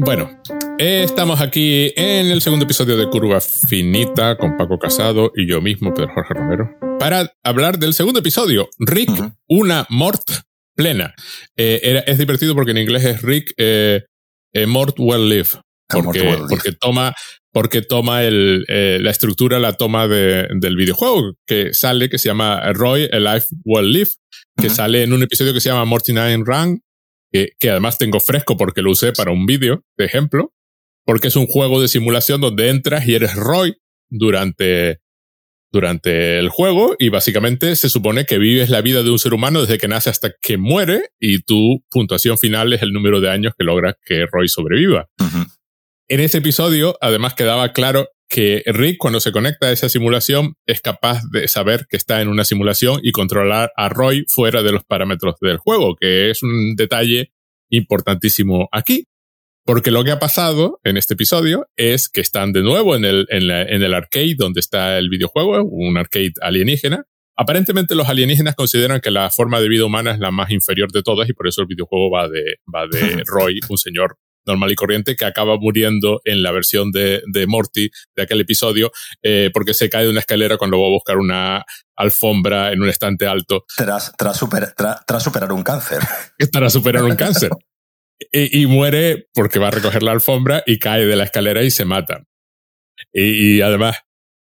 Bueno, estamos aquí en el segundo episodio de Curva Finita con Paco Casado y yo mismo, Pedro Jorge Romero, para hablar del segundo episodio, Rick, una mort plena. Eh, es divertido porque en inglés es Rick eh, eh, Mort Well Live. Porque, porque toma, porque toma el, la estructura, la toma del videojuego que sale, que se llama Roy, A Life Well Live, que sale en un episodio que se llama Morty Nine Run, que, que además tengo fresco porque lo usé para un vídeo, de ejemplo, porque es un juego de simulación donde entras y eres Roy durante, durante el juego y básicamente se supone que vives la vida de un ser humano desde que nace hasta que muere y tu puntuación final es el número de años que logras que Roy sobreviva. En ese episodio, además quedaba claro que Rick, cuando se conecta a esa simulación, es capaz de saber que está en una simulación y controlar a Roy fuera de los parámetros del juego, que es un detalle importantísimo aquí. Porque lo que ha pasado en este episodio es que están de nuevo en el, en, en el arcade donde está el videojuego, un arcade alienígena. Aparentemente los alienígenas consideran que la forma de vida humana es la más inferior de todas y por eso el videojuego va de, va de Roy, un señor normal y corriente que acaba muriendo en la versión de, de Morty de aquel episodio eh, porque se cae de una escalera cuando va a buscar una alfombra en un estante alto. Tras, tras, superar un cáncer. Tras superar un cáncer. y, muere porque va a recoger la alfombra y cae de la escalera y se mata. y además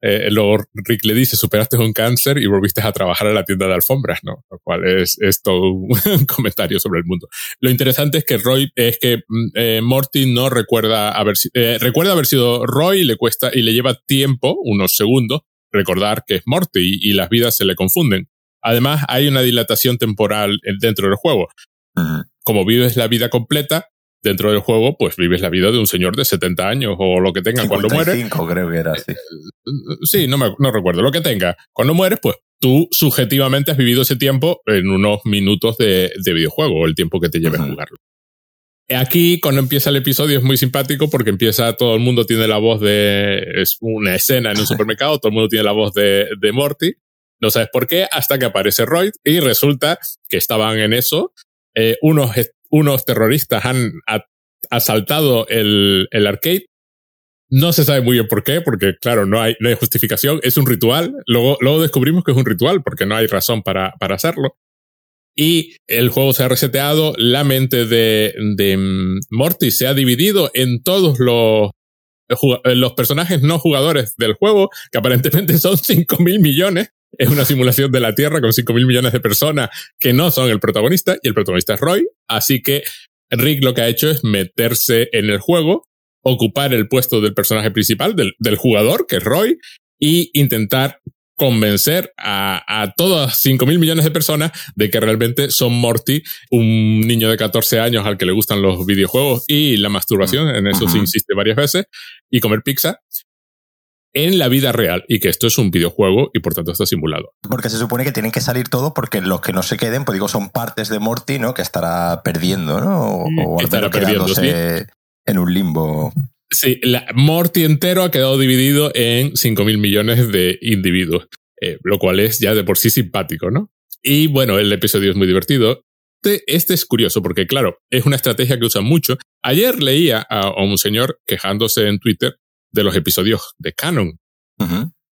eh, luego Rick le dice, superaste un cáncer y volviste a trabajar en la tienda de alfombras, ¿no? Lo cual es, es todo un comentario sobre el mundo. Lo interesante es que Roy, es que mm, eh, Morty no recuerda haber, eh, recuerda haber sido Roy y le cuesta, y le lleva tiempo, unos segundos, recordar que es Morty y, las vidas se le confunden. Además, hay una dilatación temporal dentro del juego. Como vives la vida completa, dentro del juego, pues vives la vida de un señor de 70 años o lo que tenga cuando muere. creo que era así. Sí, no, me, no recuerdo. Lo que tenga. Cuando mueres, pues tú subjetivamente has vivido ese tiempo en unos minutos de, de videojuego, el tiempo que te lleve a jugarlo. Aquí, cuando empieza el episodio, es muy simpático porque empieza, todo el mundo tiene la voz de, es una escena en un supermercado, todo el mundo tiene la voz de, de Morty. No sabes por qué, hasta que aparece Roy y resulta que estaban en eso. Eh, unos unos terroristas han asaltado el, el arcade. No se sabe muy bien por qué, porque claro, no hay, no hay justificación. Es un ritual. Luego, luego descubrimos que es un ritual porque no hay razón para, para hacerlo. Y el juego se ha reseteado. La mente de, de mm, Morty se ha dividido en todos los, los personajes no jugadores del juego, que aparentemente son 5 mil millones es una simulación de la Tierra con 5 mil millones de personas que no son el protagonista y el protagonista es Roy. Así que Rick lo que ha hecho es meterse en el juego, ocupar el puesto del personaje principal, del, del jugador, que es Roy, y intentar convencer a, a todas 5 mil millones de personas de que realmente son Morty, un niño de 14 años al que le gustan los videojuegos y la masturbación, en eso se insiste varias veces, y comer pizza, en la vida real y que esto es un videojuego y por tanto está simulado. Porque se supone que tienen que salir todo porque los que no se queden, pues digo, son partes de Morty, ¿no? Que estará perdiendo, ¿no? O, estará perdiendo, en un limbo. Sí, la Morty entero ha quedado dividido en 5.000 millones de individuos, eh, lo cual es ya de por sí simpático, ¿no? Y bueno, el episodio es muy divertido. Este, este es curioso porque, claro, es una estrategia que usan mucho. Ayer leía a un señor quejándose en Twitter de los episodios de canon.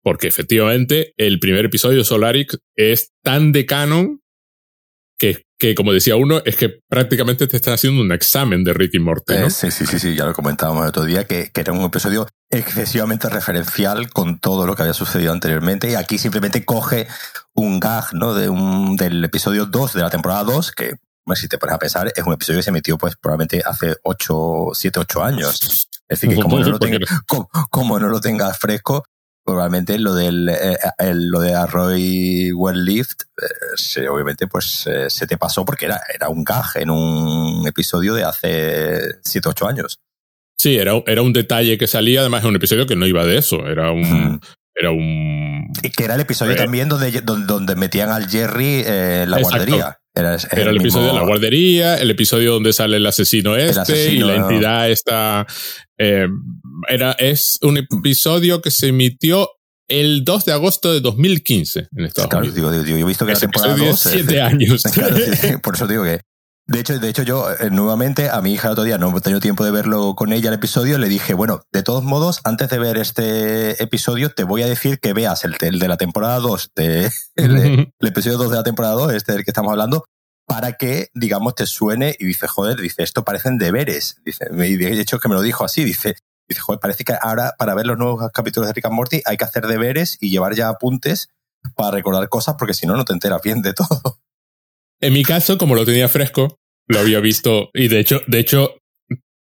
Porque efectivamente el primer episodio de Solaric es tan de canon que, que, como decía uno, es que prácticamente te están haciendo un examen de Ricky Morty. ¿no? Eh, sí, sí, sí, sí, ya lo comentábamos el otro día, que, que, era un episodio excesivamente referencial con todo lo que había sucedido anteriormente. Y aquí simplemente coge un gag ¿no? de un, del episodio 2 de la temporada 2, que si te pones a pensar, es un episodio que se emitió pues probablemente hace 8, 7, 8 años. Es decir, que como no, lo como, no lo tengas fresco, probablemente lo del eh, lo de Arroy Well Lift, eh, obviamente pues eh, se te pasó porque era, era un gag en un episodio de hace 7, 8 años. Sí, era, era un detalle que salía, además de un episodio que no iba de eso, era un... Era un... Y que era el episodio también donde, donde, metían al Jerry en la guardería. Era, el, episodio de la guardería, el episodio donde sale el asesino este y la entidad está. Eh, era, es un episodio que se emitió el 2 de agosto de 2015 en Estados claro, Digo, digo, yo he visto que la temporada 2, siete años. por eso digo que De hecho, de hecho, yo eh, nuevamente a mi hija el otro día no he tenido tiempo de verlo con ella el episodio, le dije, bueno, de todos modos, antes de ver este episodio, te voy a decir que veas el, de la temporada 2, de, el, episodio 2 de la temporada 2, este del que estamos hablando, para que, digamos, te suene y dice, joder, dice, esto parecen deberes. Dice, y de hecho que me lo dijo así, dice, dice, joder, parece que ahora para ver los nuevos capítulos de Rick and Morty hay que hacer deberes y llevar ya apuntes para recordar cosas porque si no, no te enteras bien de todo. En mi caso, como lo tenía fresco, lo había visto y de hecho, de hecho,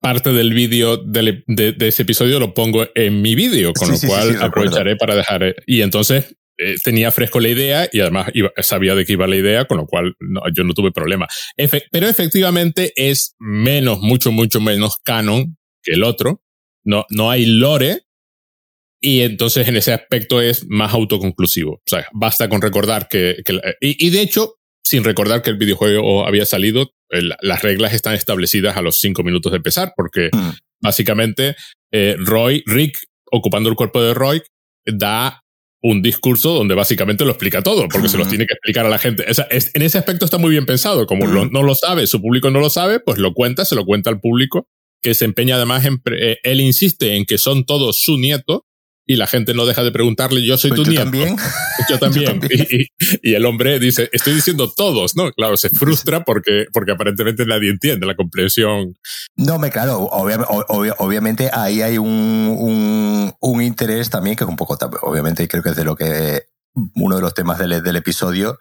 parte del vídeo de, ese episodio lo pongo en mi vídeo, con lo cual aprovecharé para dejar. Eh, y entonces eh, tenía fresco la idea y además sabía de qué iba la idea, con lo cual yo no tuve problema. pero efectivamente es menos, mucho, mucho menos canon que el otro. No, no hay lore. Y entonces en ese aspecto es más autoconclusivo. O sea, basta con recordar que, y, y de hecho, sin recordar que el videojuego había salido, las reglas están establecidas a los cinco minutos de empezar, porque mm. básicamente eh, Roy, Rick, ocupando el cuerpo de Roy, da un discurso donde básicamente lo explica todo, porque se los tiene que explicar a la gente. en ese aspecto está muy bien pensado. Como no lo sabe, su público no lo sabe, pues lo cuenta, se lo cuenta al público, que se empeña además en... Eh, él insiste en que son todos su nieto, y la gente no deja de preguntarle, yo soy pues tu nieto. También. Yo también. Y, el hombre dice, estoy diciendo todos, ¿no? Claro, se frustra porque, porque aparentemente nadie entiende la comprensión. No, me claro, obviamente ahí hay un, un, interés también que es un poco, obviamente creo que es de lo que, uno de los temas del, del episodio,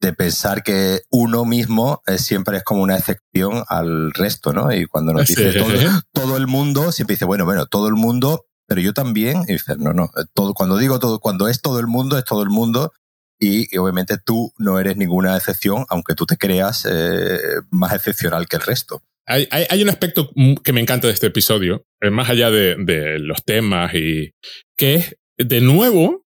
de pensar que uno mismo siempre es como una excepción al resto, ¿no? Y cuando nos dice todo, todo, el mundo, siempre dice, bueno, bueno, todo el mundo pero yo también, y dices, no, no, eh, todo, cuando digo todo, cuando es todo el mundo, es todo el mundo, y, obviamente tú no eres ninguna excepción, aunque tú te creas eh, más excepcional que el resto. Hay, hay, un aspecto que me encanta de este episodio, eh, más allá de, de los temas, y que es, de nuevo,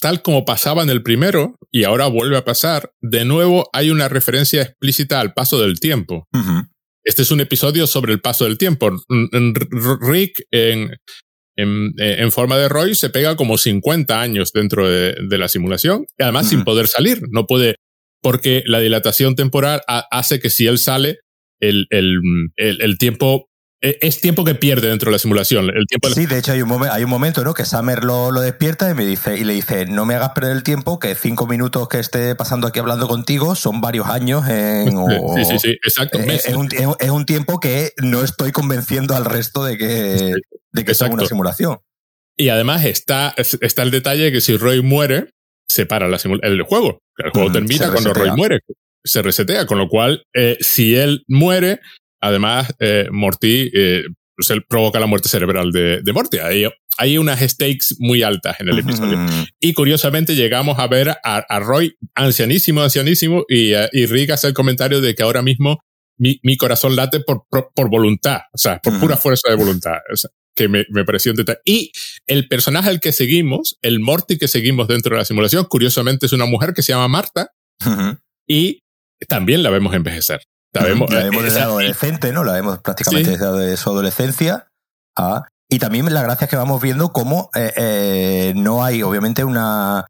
tal como pasaba en el primero, y ahora vuelve a pasar, de nuevo hay una referencia explícita al paso del tiempo. Este es un episodio sobre el paso del tiempo. Rick en, eh, en, forma de Roy se pega como 50 años dentro de, la simulación, y además sin poder salir. No puede, porque la dilatación temporal hace que si él sale, el, el, el, tiempo es tiempo que pierde dentro de la simulación. El tiempo sí, de hecho hay un, hay un momento ¿no? que Summer lo, lo, despierta y, me dice, y le dice, no me hagas perder el tiempo, que cinco minutos que esté pasando aquí hablando contigo son varios años. En, sí, sí, sí, exacto. Eh, es, un, es, un, tiempo que no estoy convenciendo al resto de que, de que es una simulación. Y además está, está el detalle que si Roy muere, se para la el juego. El juego termina cuando Roy muere. Se resetea, con lo cual, eh, si él muere, además, eh, Morty eh, se provoca la muerte cerebral de, de Morty. Hay, hay unas stakes muy altas en el episodio. Y curiosamente llegamos a ver a, Roy ancianísimo, ancianísimo, y, y Rick hace el comentario de que ahora mismo mi, mi corazón late por, por, voluntad, o sea, por pura fuerza de voluntad. O sea, que me, me, pareció un detalle. Y el personaje al que seguimos, el Morty que seguimos dentro de la simulación, curiosamente es una mujer que se llama Marta y también la vemos envejecer. La vemos, la vemos desde adolescente, ¿no? La vemos prácticamente desde su adolescencia. y también la gracia es que vamos viendo cómo eh, eh, no hay, obviamente, una.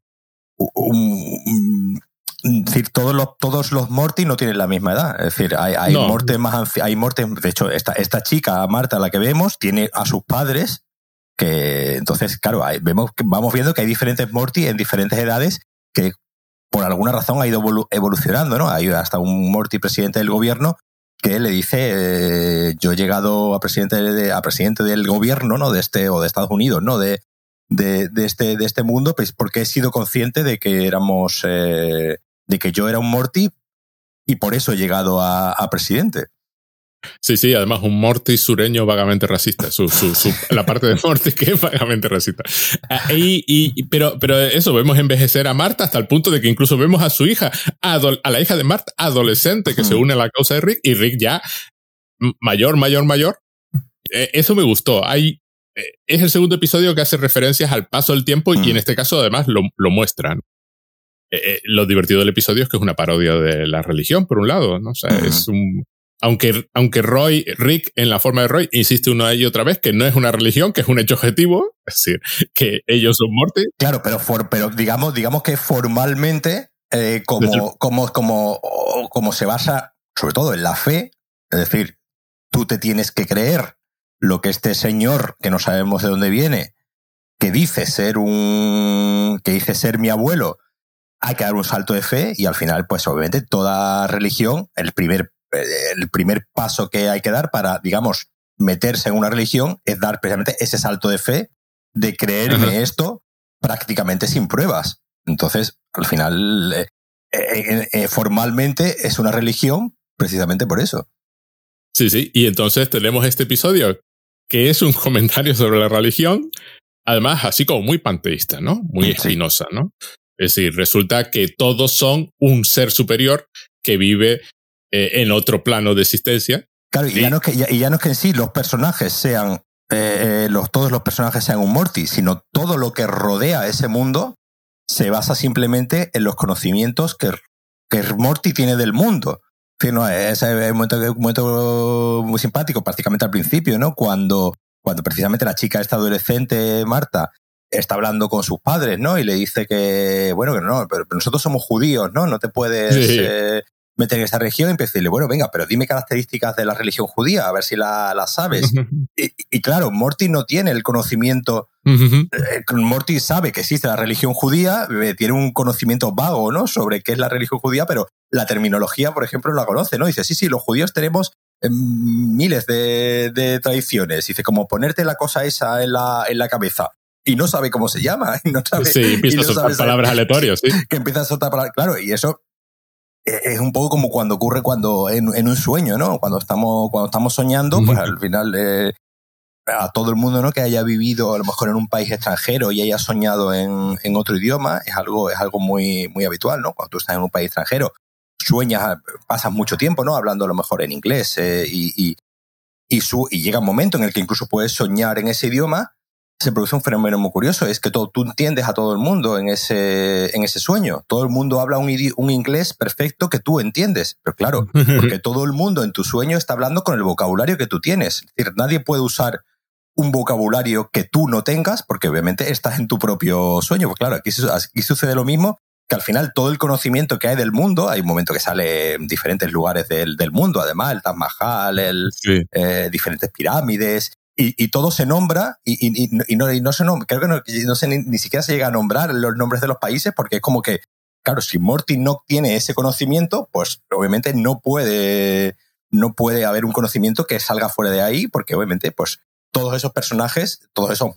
Un, decir, todos los, todos los Morty no tienen la misma edad. Es decir, hay, hay más hay Morty, de hecho, esta, esta chica, Marta, la que vemos, tiene a sus padres, que entonces, claro, vemos, vamos viendo que hay diferentes Morty en diferentes edades que por alguna razón ha ido evolucionando, ¿no? Hay hasta un Morty presidente del gobierno que le dice eh, yo he llegado a presidente de, a presidente del gobierno no de este o de Estados Unidos no de, de, de este de este mundo pues porque he sido consciente de que éramos eh, de que yo era un Morty y por eso he llegado a, presidente. Sí, sí, además un Morty sureño vagamente racista. Su, su, la parte de Morty que es vagamente racista. Ah, y, y, pero, pero eso, vemos envejecer a Marta hasta el punto de que incluso vemos a su hija, a, la hija de Marta, adolescente, que se une a la causa de Rick, y Rick ya mayor, mayor, mayor. Eh, eso me gustó. Hay, eh, es el segundo episodio que hace referencias al paso del tiempo y en este caso además lo, lo muestran. Eh, eh, lo divertido del episodio es que es una parodia de la religión, por un lado, ¿no? O sea, es un, aunque, aunque Roy, Rick, en la forma de Roy, insiste una y otra vez que no es una religión, que es un hecho objetivo, es decir, que ellos son muertos. Claro, pero, pero digamos, digamos que formalmente, eh, como, como, como, como se basa sobre todo en la fe, es decir, tú te tienes que creer lo que este señor, que no sabemos de dónde viene, que dice ser un, que dice ser mi abuelo, hay que dar un salto de fe y al final, pues obviamente toda religión, el primer, el primer paso que hay que dar para, digamos, meterse en una religión es dar precisamente ese salto de fe de creerme esto prácticamente sin pruebas. Entonces, al final, eh, eh, eh, formalmente es una religión precisamente por eso. Sí, sí. Y entonces tenemos este episodio que es un comentario sobre la religión, además así como muy panteísta, ¿no? Muy espinosa, ¿no? Es decir, resulta que todos son un ser superior que vive en otro plano de existencia. Claro, y, ya no es que, y ya no es que en sí los personajes sean eh, eh, los, todos los personajes sean un Morty, sino todo lo que rodea ese mundo se basa simplemente en los conocimientos que, que Morty tiene del mundo. Es no, es un momento, un momento, muy simpático, prácticamente al principio, ¿no? Cuando, cuando precisamente la chica, esta adolescente, Marta, está hablando con sus padres, ¿no? Y le dice que, bueno, que no, pero, nosotros somos judíos, ¿no? No te puedes, eh, meter en esa región y empecé a decirle, bueno, venga, pero dime características de la religión judía, a ver si la, sabes. y, claro, Morty no tiene el conocimiento. Eh, Morty sabe que existe la religión judía, eh, tiene un conocimiento vago, ¿no? Sobre qué es la religión judía, pero la terminología, por ejemplo, la conoce, ¿no? Dice, sí, sí, los judíos tenemos eh, miles de, tradiciones. Dice, como ponerte la cosa esa en la, en la cabeza y no sabe cómo se llama. Y no sabe, sí, empieza a soltar palabras aleatorias, sí. Que empieza a soltar palabras. Claro, y eso es un poco como cuando ocurre cuando en, un sueño, ¿no? Cuando estamos, cuando estamos soñando, pues al final eh, a todo el mundo, ¿no? Que haya vivido a lo mejor en un país extranjero y haya soñado en, en, otro idioma, es algo, es algo muy, muy habitual, ¿no? Cuando tú estás en un país extranjero, sueñas, pasas mucho tiempo, ¿no? Hablando a lo mejor en inglés eh, y, y, y, su, y llega un momento en el que incluso puedes soñar en ese idioma se produce un fenómeno muy curioso, es que todo, tú entiendes a todo el mundo en ese, en ese sueño. Todo el mundo habla un, un inglés perfecto que tú entiendes. Pero claro, porque todo el mundo en tu sueño está hablando con el vocabulario que tú tienes. Es decir, nadie puede usar un vocabulario que tú no tengas, porque obviamente estás en tu propio sueño. Pues claro, aquí, aquí sucede lo mismo, que al final todo el conocimiento que hay del mundo, hay un momento que sale en diferentes lugares del, del mundo, además, el Taj Mahal, el, eh, diferentes pirámides, y, todo se nombra y, y, no, no, se nombra, creo que no, se, ni, siquiera se llega a nombrar los nombres de los países porque es como que, claro, si Morty no tiene ese conocimiento, pues obviamente no puede, no puede haber un conocimiento que salga fuera de ahí porque obviamente pues todos esos personajes, todos esos,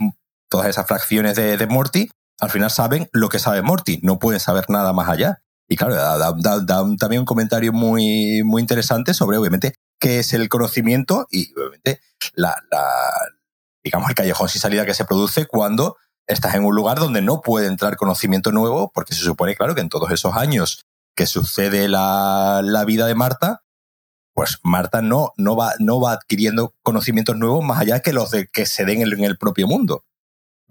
todas esas fracciones de, de Morty, al final saben lo que sabe Morty, no pueden saber nada más allá. Y claro, da, da, también un comentario muy, muy interesante sobre, obviamente, qué es el conocimiento y, obviamente, la, la, digamos, el callejón sin salida que se produce cuando estás en un lugar donde no puede entrar conocimiento nuevo, porque se supone, claro, que en todos esos años que sucede la, la vida de Marta, pues Marta no, no, va, no va adquiriendo conocimientos nuevos más allá que los de, que se den en el propio mundo.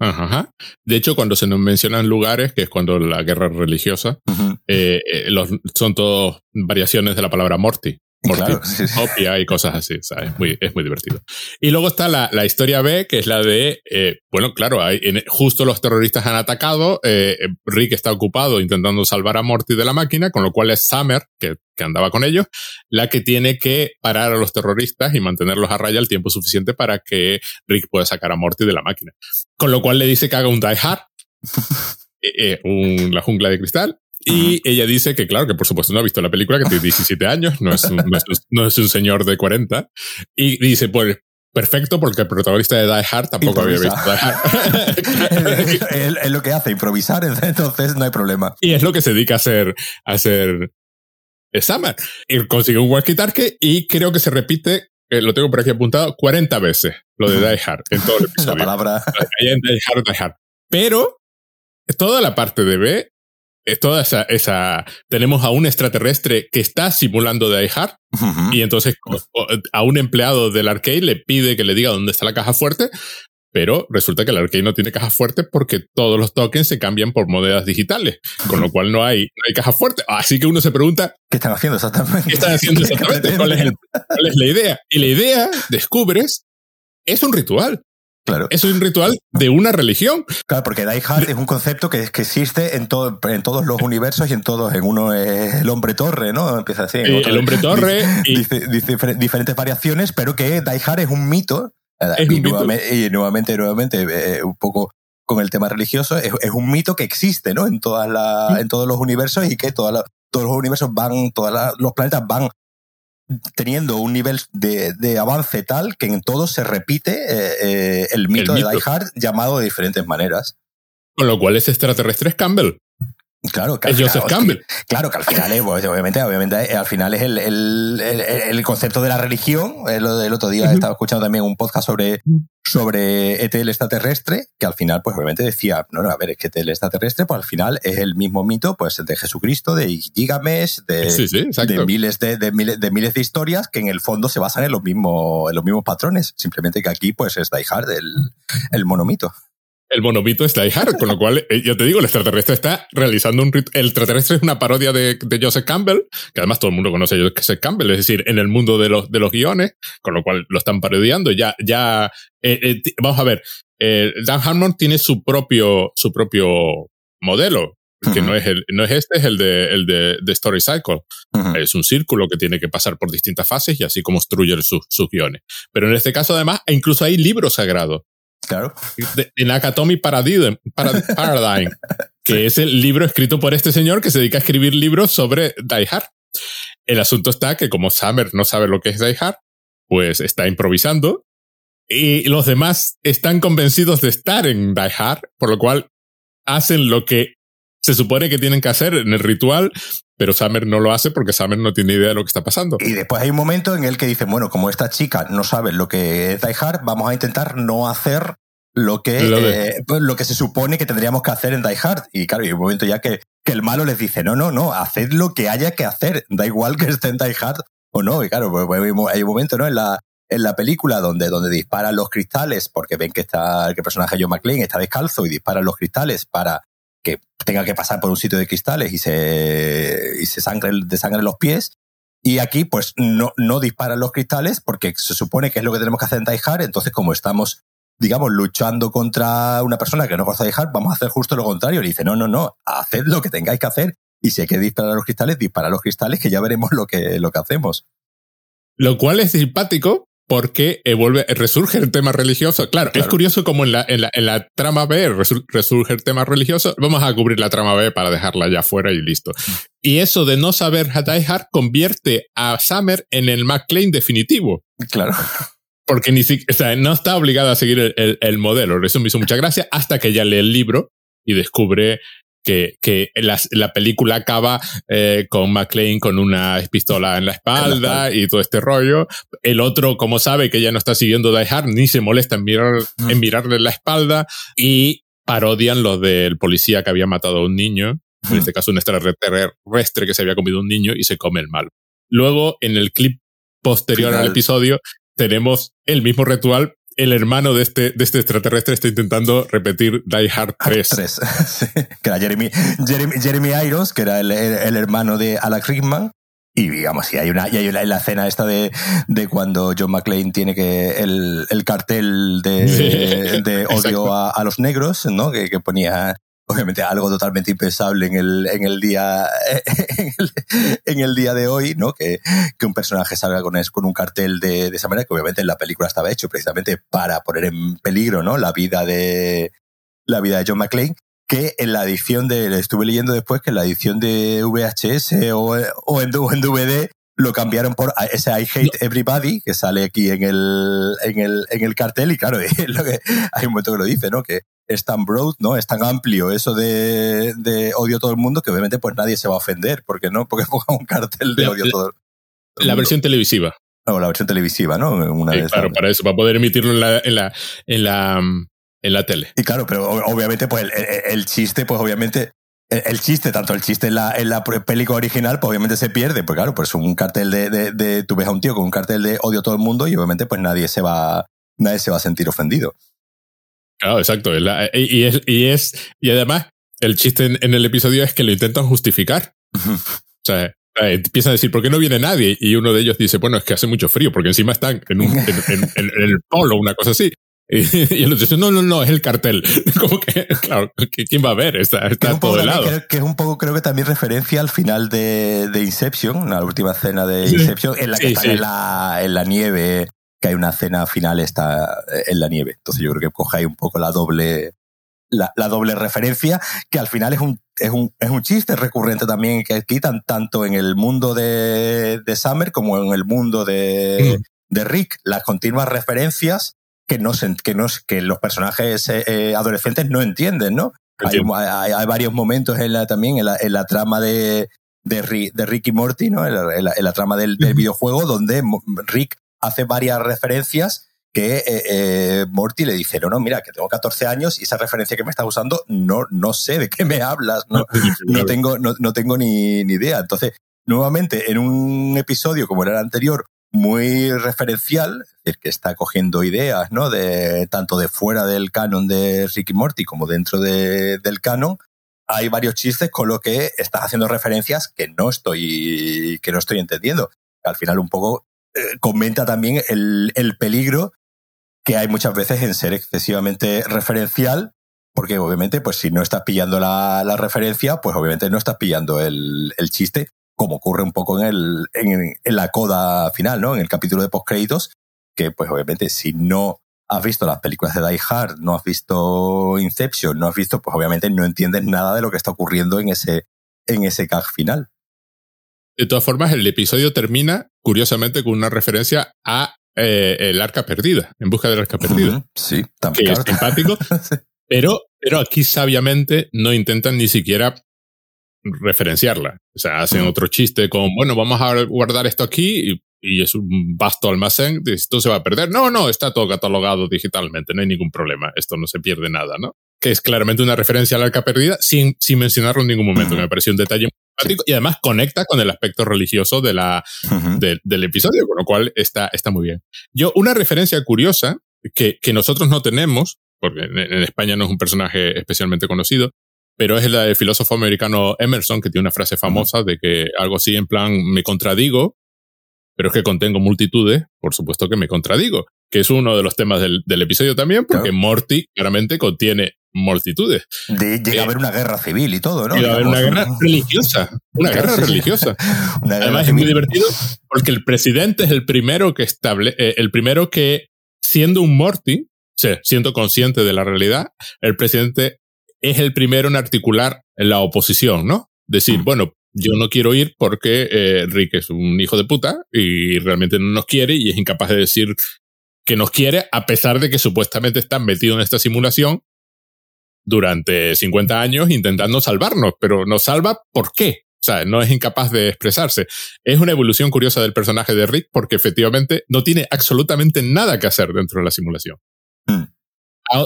Ajá. De hecho, cuando se nos mencionan lugares, que es cuando la guerra religiosa, eh, eh, los, son todos variaciones de la palabra morti. Copia y cosas así, ¿sabes? Muy, es muy divertido. Y luego está la, la historia B, que es la de, eh, bueno, claro, hay, en, justo los terroristas han atacado, eh, Rick está ocupado intentando salvar a Morty de la máquina, con lo cual es Summer, que, que, andaba con ellos, la que tiene que parar a los terroristas y mantenerlos a raya el tiempo suficiente para que Rick pueda sacar a Morty de la máquina. Con lo cual le dice que haga un Die Hard, eh, un, la jungla de cristal, y ella dice que, claro, que por supuesto no ha visto la película, que tiene 17 años, no es un, no es, un señor de 40. Y dice, pues, perfecto, porque el protagonista de Die Hard tampoco había visto Die Hard. es, lo que hace, improvisar, entonces no hay problema. Y es lo que se dedica a hacer, a hacer Summer. Y consigue un walkie-talkie y creo que se repite eh, lo tengo por aquí apuntado, 40 veces lo de Die Hard en todo el episodio. La palabra. En Die Hard, Die Hard. Pero toda la parte de B toda esa, esa, tenemos a un extraterrestre que está simulando de iHeart y entonces a un empleado del arcade le pide que le diga dónde está la caja fuerte, pero resulta que el arcade no tiene caja fuerte porque todos los tokens se cambian por monedas digitales, con lo cual no hay, no hay caja fuerte. Así que uno se pregunta, ¿qué están haciendo exactamente? ¿Qué están haciendo exactamente? ¿Cuál es, ¿Cuál es la idea? Y la idea, descubres, es un ritual. Claro. Es un ritual de una religión. Claro, porque Die Hard es un concepto que, que existe en, todo, en todos los universos y en todos. En uno es el hombre torre, ¿no? Empieza así. Eh, el hombre torre. Dice, dice, diferentes variaciones, pero que Die Hard es un mito. y, un nuevamente, mito. y, nuevamente, nuevamente, eh, un poco con el tema religioso, es, es, un mito que existe, ¿no? En, todas la, en todos los universos y que todas la, todos los universos van, todos los planetas van teniendo un nivel de, de, avance tal que en todo se repite eh, eh, el, mito el, mito de Die Hard llamado de diferentes maneras. Con lo cual ese extraterrestre es Campbell. Claro, que es Joseph Campbell. Claro, que al final es, pues, obviamente, obviamente, al final es el, el, el, concepto de la religión. El, el otro día uh -huh. estaba escuchando también un podcast sobre, sobre ET el extraterrestre, que al final, pues obviamente decía, no, no, a ver, es que ET el extraterrestre, pues al final es el mismo mito, pues de Jesucristo, de Gigamesh, de, sí, sí, de miles de, de, miles, de miles de historias que en el fondo se basan en los mismos, en los mismos patrones. Simplemente que aquí, pues es Die Hard, el, el monomito el monomito es Die Hard, con lo cual, eh, yo te digo, el extraterrestre está realizando un El extraterrestre es una parodia de, de, Joseph Campbell, que además todo el mundo conoce a Joseph Campbell, es decir, en el mundo de los, de los guiones, con lo cual lo están parodiando. Ya, ya, eh, eh, vamos a ver, Dan Harmon tiene su propio, su propio modelo. Que uh -huh. no es el, no es este, es el de, el de, de Story Cycle. Uh -huh. Es un círculo que tiene que pasar por distintas fases y así construye sus, sus guiones. Pero en este caso, además, incluso hay libros sagrados. Claro. De, de Nakatomi Paradigm, Paradigm que es el libro escrito por este señor que se dedica a escribir libros sobre Die Hard. El asunto está que como Summer no sabe lo que es Die Hard, pues está improvisando y los demás están convencidos de estar en Die Hard, por lo cual hacen lo que se supone que tienen que hacer en el ritual, pero Summer no lo hace porque Summer no tiene idea de lo que está pasando. Y después hay un momento en el que dicen, bueno, como esta chica no sabe lo que es Die Hard, vamos a intentar no hacer lo que, lo, eh, pues, lo, que se supone que tendríamos que hacer en Die Hard. Y claro, hay un momento ya que, que, el malo les dice, no, no, no, haced lo que haya que hacer, da igual que esté en Die Hard o no. Y claro, pues, hay un momento, ¿no? En la, en la película donde, donde disparan los cristales porque ven que está que el personaje John McClane está descalzo y disparan los cristales para que tenga que pasar por un sitio de cristales y se, y se sangre, desangren los pies. Y aquí, pues, no, no disparan los cristales porque se supone que es lo que tenemos que hacer en Die Hard. Entonces, como estamos, digamos, luchando contra una persona que no a Die Hard, vamos a hacer justo lo contrario. Y dice, no, no, no, haced lo que tengáis que hacer. Y si hay que disparar los cristales, dispara los cristales, que ya veremos lo que, lo que hacemos. Lo cual es simpático porque eh, vuelve, resurge el tema religioso. Claro, claro, es curioso como en la, en la, en la trama B resurge el tema religioso. Vamos a cubrir la trama B para dejarla ya fuera y listo. Y eso de no saber a Die Hard convierte a Summer en el McClane definitivo. Claro. Porque ni siquiera, o sea, no está obligada a seguir el, el, el modelo. Eso me hizo mucha gracia hasta que ya lee el libro y descubre que, que la, la, película acaba eh, con McLean con una pistola en la espalda y todo este rollo. El otro, como sabe que ya no está siguiendo Die Hard, ni se molesta en, mirar, en mirarle la espalda y parodian lo del policía que había matado a un niño, en este caso un extraterrestre que se había comido un niño y se come el mal. Luego, en el clip posterior Final. al episodio, tenemos el mismo ritual, el hermano de este, de este extraterrestre está intentando repetir Die Hard 3. 3. sí. Que era Jeremy, Jeremy, Jeremy, Irons, que era el, el, el, hermano de Alex Rickman. Y digamos, y hay una, y hay una, la escena esta de, de cuando John McClane tiene que el, el cartel de, sí, de odio a, a, los negros, ¿no? Que, que ponía obviamente algo totalmente impensable en el, en el día en el, día de hoy, ¿no? Que, un personaje salga con, con un cartel de, de, esa manera, que obviamente en la película estaba hecho precisamente para poner en peligro, ¿no? La vida de la vida de John McClane que en la edición de, estuve leyendo después que en la edición de VHS o, o, en, o DVD lo cambiaron por ese I Hate Everybody que sale aquí en el, en el, en el cartel y claro, lo que, hay un momento que lo dice, ¿no? Que es tan broad, ¿no? Es tan amplio eso de, de odio a todo el mundo que obviamente pues nadie se va a ofender, porque no, porque ponga un cartel de odio a todo, el La versión televisiva. No, la versión televisiva, ¿no? Una sí, claro, para eso, para poder emitirlo en la, en la, en la, en la tele. Y claro, pero obviamente, pues el, el chiste, pues obviamente, el, el, chiste, tanto el chiste en la, en la película original, pues obviamente se pierde, pues claro, pues un cartel de, de, de, tú ves a un tío con un cartel de odio a todo el mundo y obviamente pues nadie se va, nadie se va a sentir ofendido. Claro, exacto. Y es, y es, y además, el chiste en, en el episodio es que lo intentan justificar. o sea, empiezan a decir, ¿por qué no viene nadie? Y uno de ellos dice, bueno, es que hace mucho frío, porque encima están en, un, en, en, en el polo, una cosa así. Y, él dice, no, no, no, es el cartel. Como que, claro, ¿quién va a ver? Está, está todo de lado. que es un poco, creo que también referencia al final de, de Inception, la última escena de Inception, en la que está en la, en la nieve, que hay una escena final está en la nieve. Entonces yo creo que coge ahí un poco la doble, la, la, doble referencia, que al final es un, es un, es un chiste recurrente también que quitan tanto en el mundo de, de Summer como en el mundo de, mm. de Rick. Las continuas referencias que, no que, no, que los personajes eh, eh, adolescentes no entienden, ¿no? Hay, hay, varios momentos en la, también en la, en la trama de, de, de, Rick y Morty, ¿no? En la, en la trama del, del, videojuego, donde Rick hace varias referencias que eh, eh, Morty le dice, no, no, mira, que tengo 14 años y esa referencia que me estás usando, no, no sé de qué me hablas, no, no tengo, no, no tengo ni, ni, idea. Entonces, nuevamente, en un episodio como era el anterior, muy referencial, es decir, que está cogiendo ideas, ¿no? De, tanto de fuera del canon de Ricky Morty como dentro de, del canon, hay varios chistes con lo que estás haciendo referencias que no estoy, que no estoy entendiendo. Al final un poco eh, comenta también el, el peligro que hay muchas veces en ser excesivamente referencial, porque obviamente, pues si no estás pillando la, la referencia, pues obviamente no estás pillando el, el chiste, como ocurre un poco en, el, en, en, la coda final, ¿no? En el capítulo de postcréditos, que pues obviamente si no has visto las películas de Die Hard, no has visto Inception, no has visto, pues obviamente no entiendes nada de lo que está ocurriendo en ese, en ese gag final. De todas formas, el episodio termina, curiosamente, con una referencia a eh, el arca perdida, en busca del arca perdida. sí, también. Que es simpático. pero, pero aquí sabiamente no intentan ni siquiera referenciarla. O sea, hacen otro chiste con, bueno, vamos a guardar esto aquí y, y, es un vasto almacén, esto se va a perder. No, no, está todo catalogado digitalmente, no hay ningún problema, esto no se pierde nada, ¿no? Que es claramente una referencia al arca perdida sin, sin mencionarlo en ningún momento. Me pareció un detalle y además conecta con el aspecto religioso de la, del episodio, con lo cual está, está muy bien. Yo, una referencia curiosa que, que nosotros no tenemos, porque en, en, España no es un personaje especialmente conocido, pero es la del filósofo americano Emerson, que tiene una frase famosa de que algo así en plan, me contradigo, pero es que contengo multitudes, por supuesto que me contradigo, que es uno de los temas del, del episodio también, porque Morty claramente contiene multitudes. De, llega a eh, haber una guerra civil y todo, ¿no? Llega a haber una guerra religiosa. Una guerra religiosa. una guerra Además civil. es muy divertido porque el presidente es el primero que estable, eh, el primero que, siendo un Morty, o sea, siendo consciente de la realidad, el presidente es el primero en articular la oposición, ¿no? Decir, mm. bueno, yo no quiero ir porque eh, Rick es un hijo de puta y realmente no nos quiere y es incapaz de decir que nos quiere a pesar de que supuestamente está metido en esta simulación durante 50 años intentando salvarnos, pero nos salva ¿por qué? O sea, no es incapaz de expresarse. Es una evolución curiosa del personaje de Rick porque efectivamente no tiene absolutamente nada que hacer dentro de la simulación. Mm.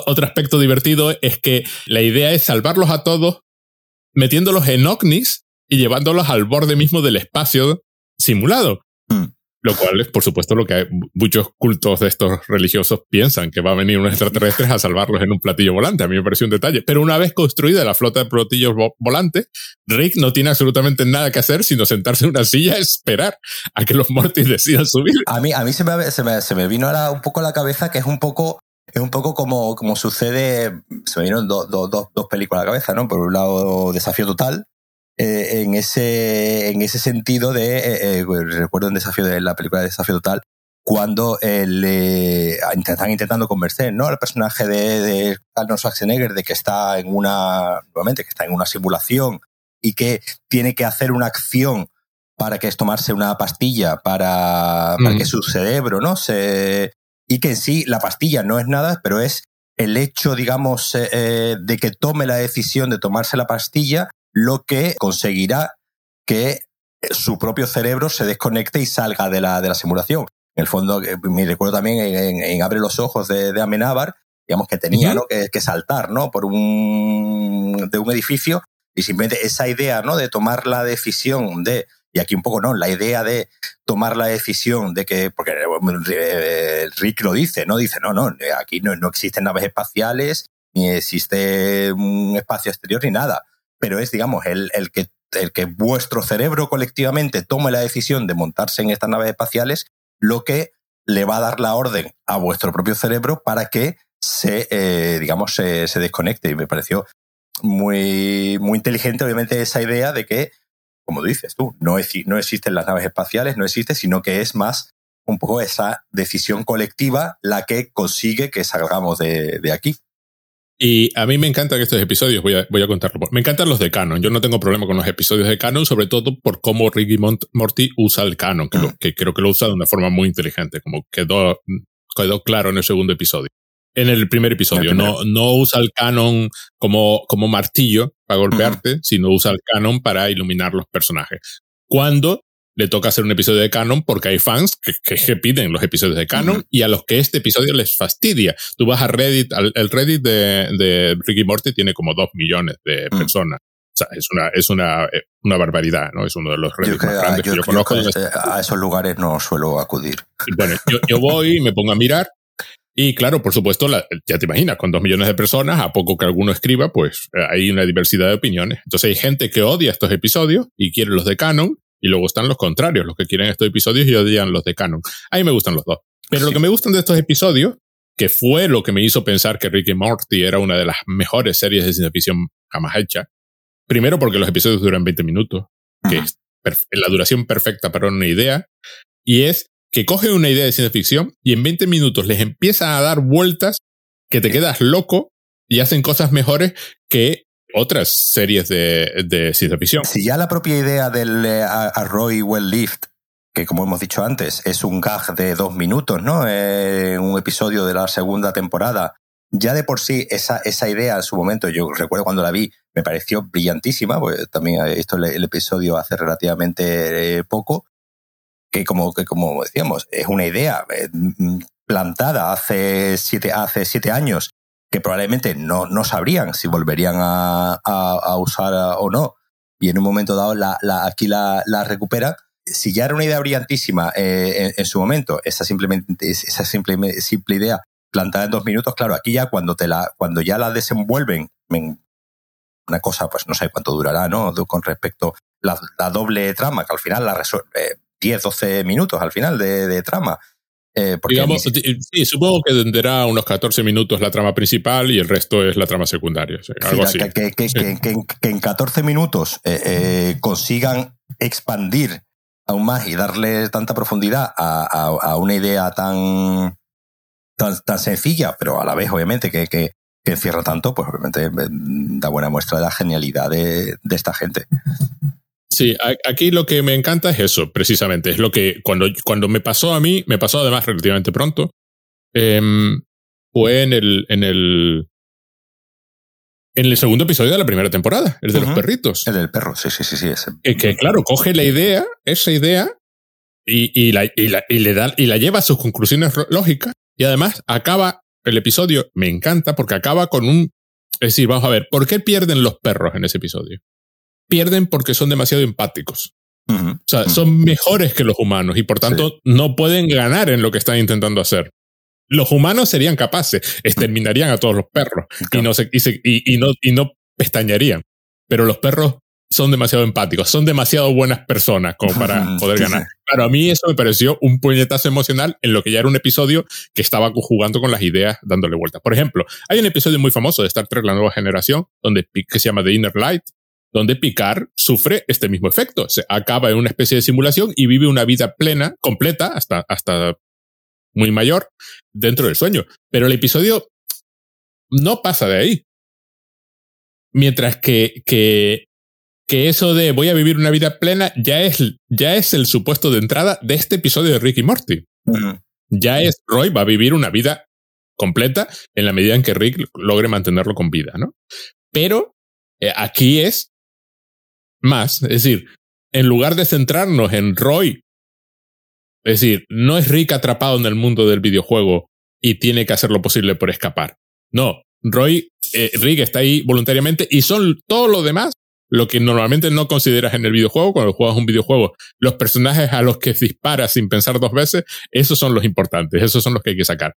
Otro aspecto divertido es que la idea es salvarlos a todos metiéndolos en OVNIs y llevándolos al borde mismo del espacio simulado. Lo cual es, por supuesto, lo que muchos cultos de estos religiosos piensan, que va a venir unos extraterrestres a salvarlos en un platillo volante. A mí me pareció un detalle. Pero una vez construida la flota de platillos volantes, Rick no tiene absolutamente nada que hacer sino sentarse en una silla y esperar a que los Mortis decidan subir. A mí, a mí se, me, se, me, se me vino ahora un poco a la cabeza que es un poco es un poco como, como sucede, se me vinieron dos, dos, dos películas a la cabeza, ¿no? Por un lado, Desafío Total, eh, en, ese, en ese sentido de, eh, eh, recuerdo un desafío de la película de Desafío Total, cuando le están intentando convencer ¿no? al personaje de, de Arnold Schwarzenegger de que está en una, nuevamente, que está en una simulación y que tiene que hacer una acción para que es tomarse una pastilla para, para que mm. su cerebro, ¿no? Se, y que en sí la pastilla no es nada, pero es el hecho, digamos, de que tome la decisión de tomarse la pastilla lo que conseguirá que su propio cerebro se desconecte y salga de la, de la simulación. En el fondo, eh, me recuerdo también en, Abre los Ojos de, de Amenábar, digamos que tenía ¿no? que, que, saltar ¿no? por un, de un edificio y simplemente esa idea ¿no? de tomar la decisión de, y aquí un poco no, la idea de tomar la decisión de que, porque eh, Rick lo dice, ¿no? Dice, no, no, aquí no, no existen naves espaciales, ni existe un espacio exterior, ni nada pero es, digamos, el, el, que, el que vuestro cerebro colectivamente tome la decisión de montarse en estas naves espaciales, lo que le va a dar la orden a vuestro propio cerebro para que se, eh, digamos, se, se, desconecte. Y me pareció muy, muy inteligente, obviamente, esa idea de que, como dices tú, no, no existen las naves espaciales, no existe, sino que es más un poco esa decisión colectiva la que consigue que salgamos de, de aquí. Y a mí me encantan estos episodios, voy a, voy a contarlo. Me encantan los de Canon. Yo no tengo problema con los episodios de Canon, sobre todo por cómo Ricky Morty usa el Canon, que, que creo que lo usa de una forma muy inteligente, como quedó, quedó claro en el segundo episodio. En el primer episodio, no, no usa el canon como, como martillo para golpearte, sino usa el canon para iluminar los personajes. Cuando le toca hacer un episodio de canon porque hay fans que, que, piden los episodios de canon y a los que este episodio les fastidia. Tú vas a Reddit, el Reddit de, de Ricky Morty tiene como dos millones de personas. O sea, es una, es una, eh, una barbaridad, ¿no? Es uno de los Reddit más grandes que yo, conozco. a esos lugares no suelo acudir. Bueno, yo, yo voy y me pongo a mirar y claro, por supuesto, ya te imaginas, con dos millones de personas, a poco que alguno escriba, pues eh, hay una diversidad de opiniones. Entonces hay gente que odia estos episodios y quiere los de canon, y luego están los contrarios, los que quieren estos episodios y odian los de canon. A mí me gustan los dos. Pero lo que me gustan de estos episodios, que fue lo que me hizo pensar que Ricky Morty era una de las mejores series de ciencia ficción jamás hecha, primero porque los episodios duran 20 minutos, que es la duración perfecta para una idea, y es que coge una idea de ciencia ficción y en 20 minutos les empieza a dar vueltas que te quedas loco y hacen cosas mejores que otras series de, de ciencia ficción. Si ya la propia idea del eh, Roy Well Lift, que como hemos dicho antes, es un gag de dos minutos, ¿no? Eh, un episodio de la segunda temporada. Ya de por sí, esa, esa idea en su momento, yo recuerdo cuando la vi, me pareció brillantísima, pues también esto el, el episodio hace relativamente eh, poco, que como, que como decíamos, es una idea plantada hace siete, hace siete años que probablemente no, no sabrían si volverían a, a, usar o no, y en un momento dado la, la, aquí la, la recuperan. Si ya era una idea brillantísima eh, en, su momento, esa simplemente esa simple, simple idea plantada en dos minutos, claro, aquí ya cuando te la, cuando ya la desenvuelven, una cosa, pues no sé cuánto durará, ¿no? Con respecto a la, doble trama, que al final la resuelve 10, 12 minutos al final de, de trama. Eh, Digamos, sí, supongo que tendrá unos 14 minutos la trama principal y el resto es la trama secundaria. algo así. Que, que, que, en 14 minutos eh, eh, consigan expandir aún más y darle tanta profundidad a, a, una idea tan, tan, tan, sencilla, pero a la vez, obviamente, que, que, encierra tanto, pues obviamente da buena muestra de la genialidad de, de esta gente. Sí, aquí lo que me encanta es eso, precisamente. Es lo que cuando, cuando me pasó a mí, me pasó además relativamente pronto, em, fue en el, en el, en el segundo episodio de la primera temporada, el de los perritos. El del perro, sí, sí, sí, sí. Ese. Que, claro, coge la idea, esa idea, y, y, la, y, la, y, le da, y la lleva a sus conclusiones lógicas, y además acaba el episodio, me encanta, porque acaba con un... Es decir, vamos a ver, ¿por qué pierden los perros en ese episodio? Pierden porque son demasiado empáticos. O sea, son mejores que los humanos y por tanto no pueden ganar en lo que están intentando hacer. Los humanos serían capaces, exterminarían a todos los perros y, no se, y, no, y no pestañarían. Pero los perros son demasiado empáticos, son demasiado buenas personas como para poder ganar. Claro, a mí eso me pareció un puñetazo emocional en lo que ya era un episodio que estaba jugando con las ideas, dándole vueltas. Por ejemplo, hay un episodio muy famoso de Star Trek La Nueva Generación, donde que se llama The Inner Light, donde Picard sufre este mismo efecto. Se acaba en una especie de simulación y vive una vida plena, completa, hasta, hasta muy mayor, dentro del sueño. Pero el episodio no pasa de ahí. Mientras que, que, que eso de voy a vivir una vida plena ya es, ya es el supuesto de entrada de este episodio de Rick y Morty. Ya es Roy va a vivir una vida completa en la medida en que Rick logre mantenerlo con vida, ¿no? Pero eh, aquí es más. Es decir, en lugar de centrarnos en Roy, es decir, no es Rick atrapado en el mundo del videojuego y tiene que hacer lo posible por escapar. No, Roy, eh, Rick está ahí voluntariamente y son todo lo demás lo que normalmente no consideras en el videojuego cuando juegas un videojuego. Los personajes a los que disparas sin pensar dos veces, esos son los importantes, esos son los que hay que sacar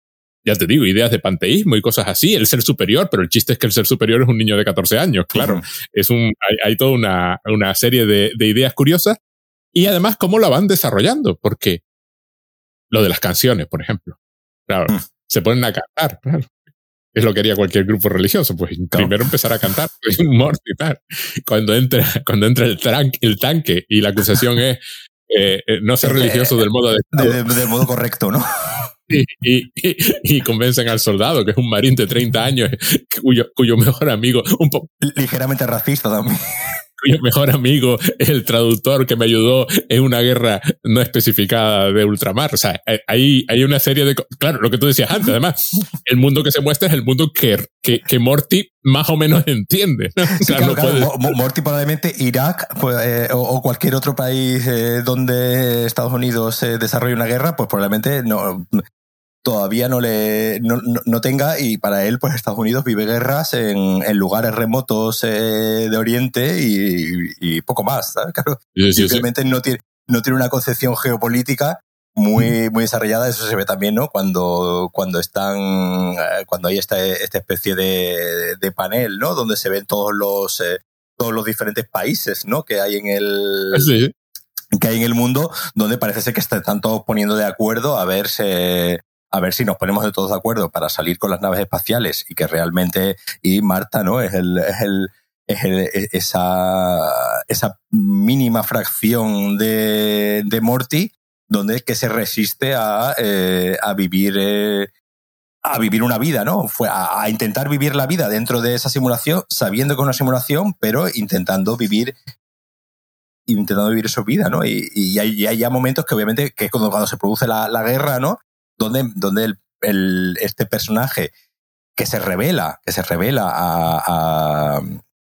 ya te digo, ideas de panteísmo y cosas así, el ser superior, pero el chiste es que el ser superior es un niño de 14 años, claro. Es un, hay, toda una, una serie de, de, ideas curiosas y además cómo la van desarrollando, porque lo de las canciones, por ejemplo, claro, mm. se ponen a cantar, claro. es lo que haría cualquier grupo religioso, pues primero empezar a cantar, Morty y tal. Cuando entra, cuando entra el, el tanque y la acusación es eh, eh, no ser religioso del modo del modo correcto, ¿no? Y, y, y, convencen al soldado, que es un marín de 30 años, cuyo, cuyo mejor amigo, un poco... Ligeramente racista también cuyo mejor amigo es el traductor que me ayudó en una guerra no especificada de ultramar. O sea, hay, hay una serie de... Claro, lo que tú decías antes, además, el mundo que se muestra es el mundo que, que, que Morty más o menos entiende. Morty probablemente Irak pues, eh, o, cualquier otro país eh, donde Estados Unidos eh, desarrolle una guerra, pues probablemente no, todavía no le no, tenga y para él pues Estados Unidos vive guerras en, en lugares remotos eh, de Oriente y, poco más ¿sabes? claro simplemente no tiene no tiene una concepción geopolítica muy muy desarrollada eso se ve también no cuando cuando están eh, cuando hay esta, esta especie de, de, panel no donde se ven todos los eh, todos los diferentes países no que hay en el que hay en el mundo donde parece ser que están todos poniendo de acuerdo a ver si, a ver si nos ponemos de todos de acuerdo para salir con las naves espaciales y que realmente, y Marta, ¿no? Es el, es el, es el, e, esa, esa mínima fracción de, de Morty donde que se resiste a, eh, a vivir eh, a vivir una vida, ¿no? Fue a, intentar vivir la vida dentro de esa simulación, sabiendo que es una simulación, pero intentando vivir intentando vivir su vida, ¿no? Y, y hay, hay, ya momentos que obviamente, que es cuando, cuando se produce la, la guerra, ¿no? Donde, donde el, este personaje que se revela, que se revela a,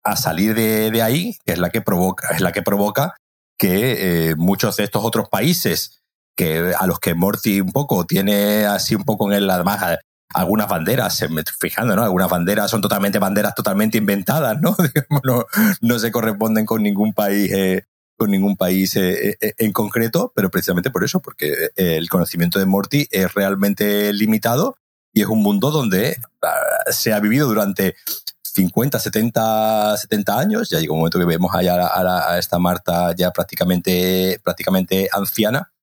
a, salir de, de, ahí, que es la que provoca, es la que provoca que eh, muchos de estos otros países que a los que Morty un poco tiene así un poco en el además algunas banderas, fijando, ¿no? Algunas banderas son totalmente banderas totalmente inventadas, ¿no? no, no se corresponden con ningún país eh, con ningún país eh, eh, en concreto, pero precisamente por eso, porque eh, el conocimiento de Morty es realmente limitado y es un mundo donde ah, se ha vivido durante 50, 70, 70 años. Ya llega un momento que vemos allá a, esta Marta ya prácticamente, prácticamente anciana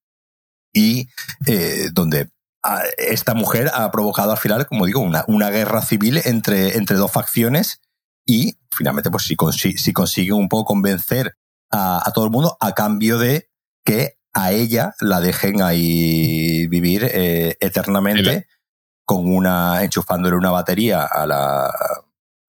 y donde ah, esta mujer ha provocado al final, como digo, una, una guerra civil entre, entre dos facciones y finalmente, pues si, si consigue un poco convencer a, todo el mundo a cambio de que a ella la dejen ahí vivir eh, eternamente con una enchufándole una batería a la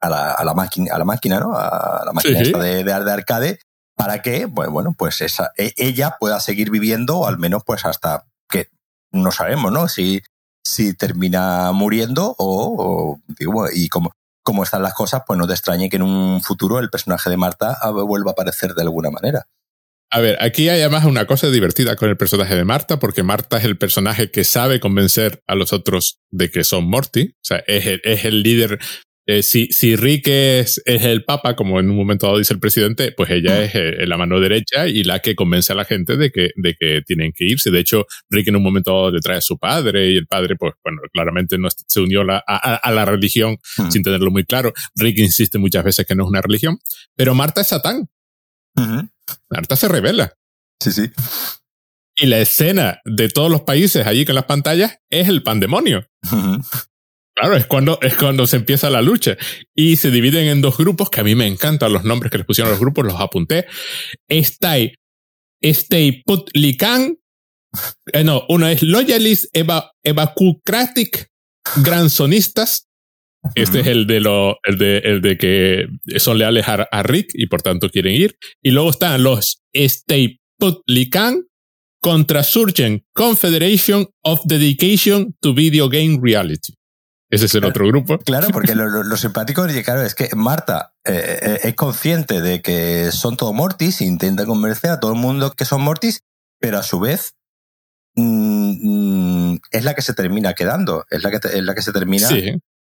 a la, a la máquina a la máquina no a la máquina de, de, arcade para que pues, bueno pues esa, e, ella pueda seguir viviendo o al menos pues hasta que no sabemos no si si termina muriendo o, digo, y como como están las cosas, pues no te extrañe que en un futuro el personaje de Marta vuelva a aparecer de alguna manera. A ver, aquí hay además una cosa divertida con el personaje de Marta, porque Marta es el personaje que sabe convencer a los otros de que son Morty. O sea, es el, es el líder eh, si, si Rick es, es, el papa, como en un momento dado dice el presidente, pues ella es eh, la mano derecha y la que convence a la gente de que, de que tienen que irse. De hecho, Rick en un momento dado le trae a su padre y el padre, pues bueno, claramente no se unió a, a, la religión sin tenerlo muy claro. Rick insiste muchas veces que no es una religión, pero Marta es Satán. Marta se revela. Sí, sí. Y la escena de todos los países allí con las pantallas es el pandemonio. Claro, es cuando, es cuando se empieza la lucha. Y se dividen en dos grupos, que a mí me encantan los nombres que les pusieron los grupos, los apunté. Stay, Stay Putlikan. Eh, no, uno es Loyalist Eva, Evacucratic Gransonistas. Este es el de lo, el de, el de que son leales a, Rick y por tanto quieren ir. Y luego están los Stay Putlikan contra Surgeon Confederation of Dedication to Video Game Reality. Ese es el otro grupo. Claro, porque lo, lo, simpático claro, es que Marta eh, eh, es consciente de que son todos mortis, intenta convencer a todo el mundo que son mortis, pero a su vez mm, mm, es la que se termina quedando, es la que, es la que se termina,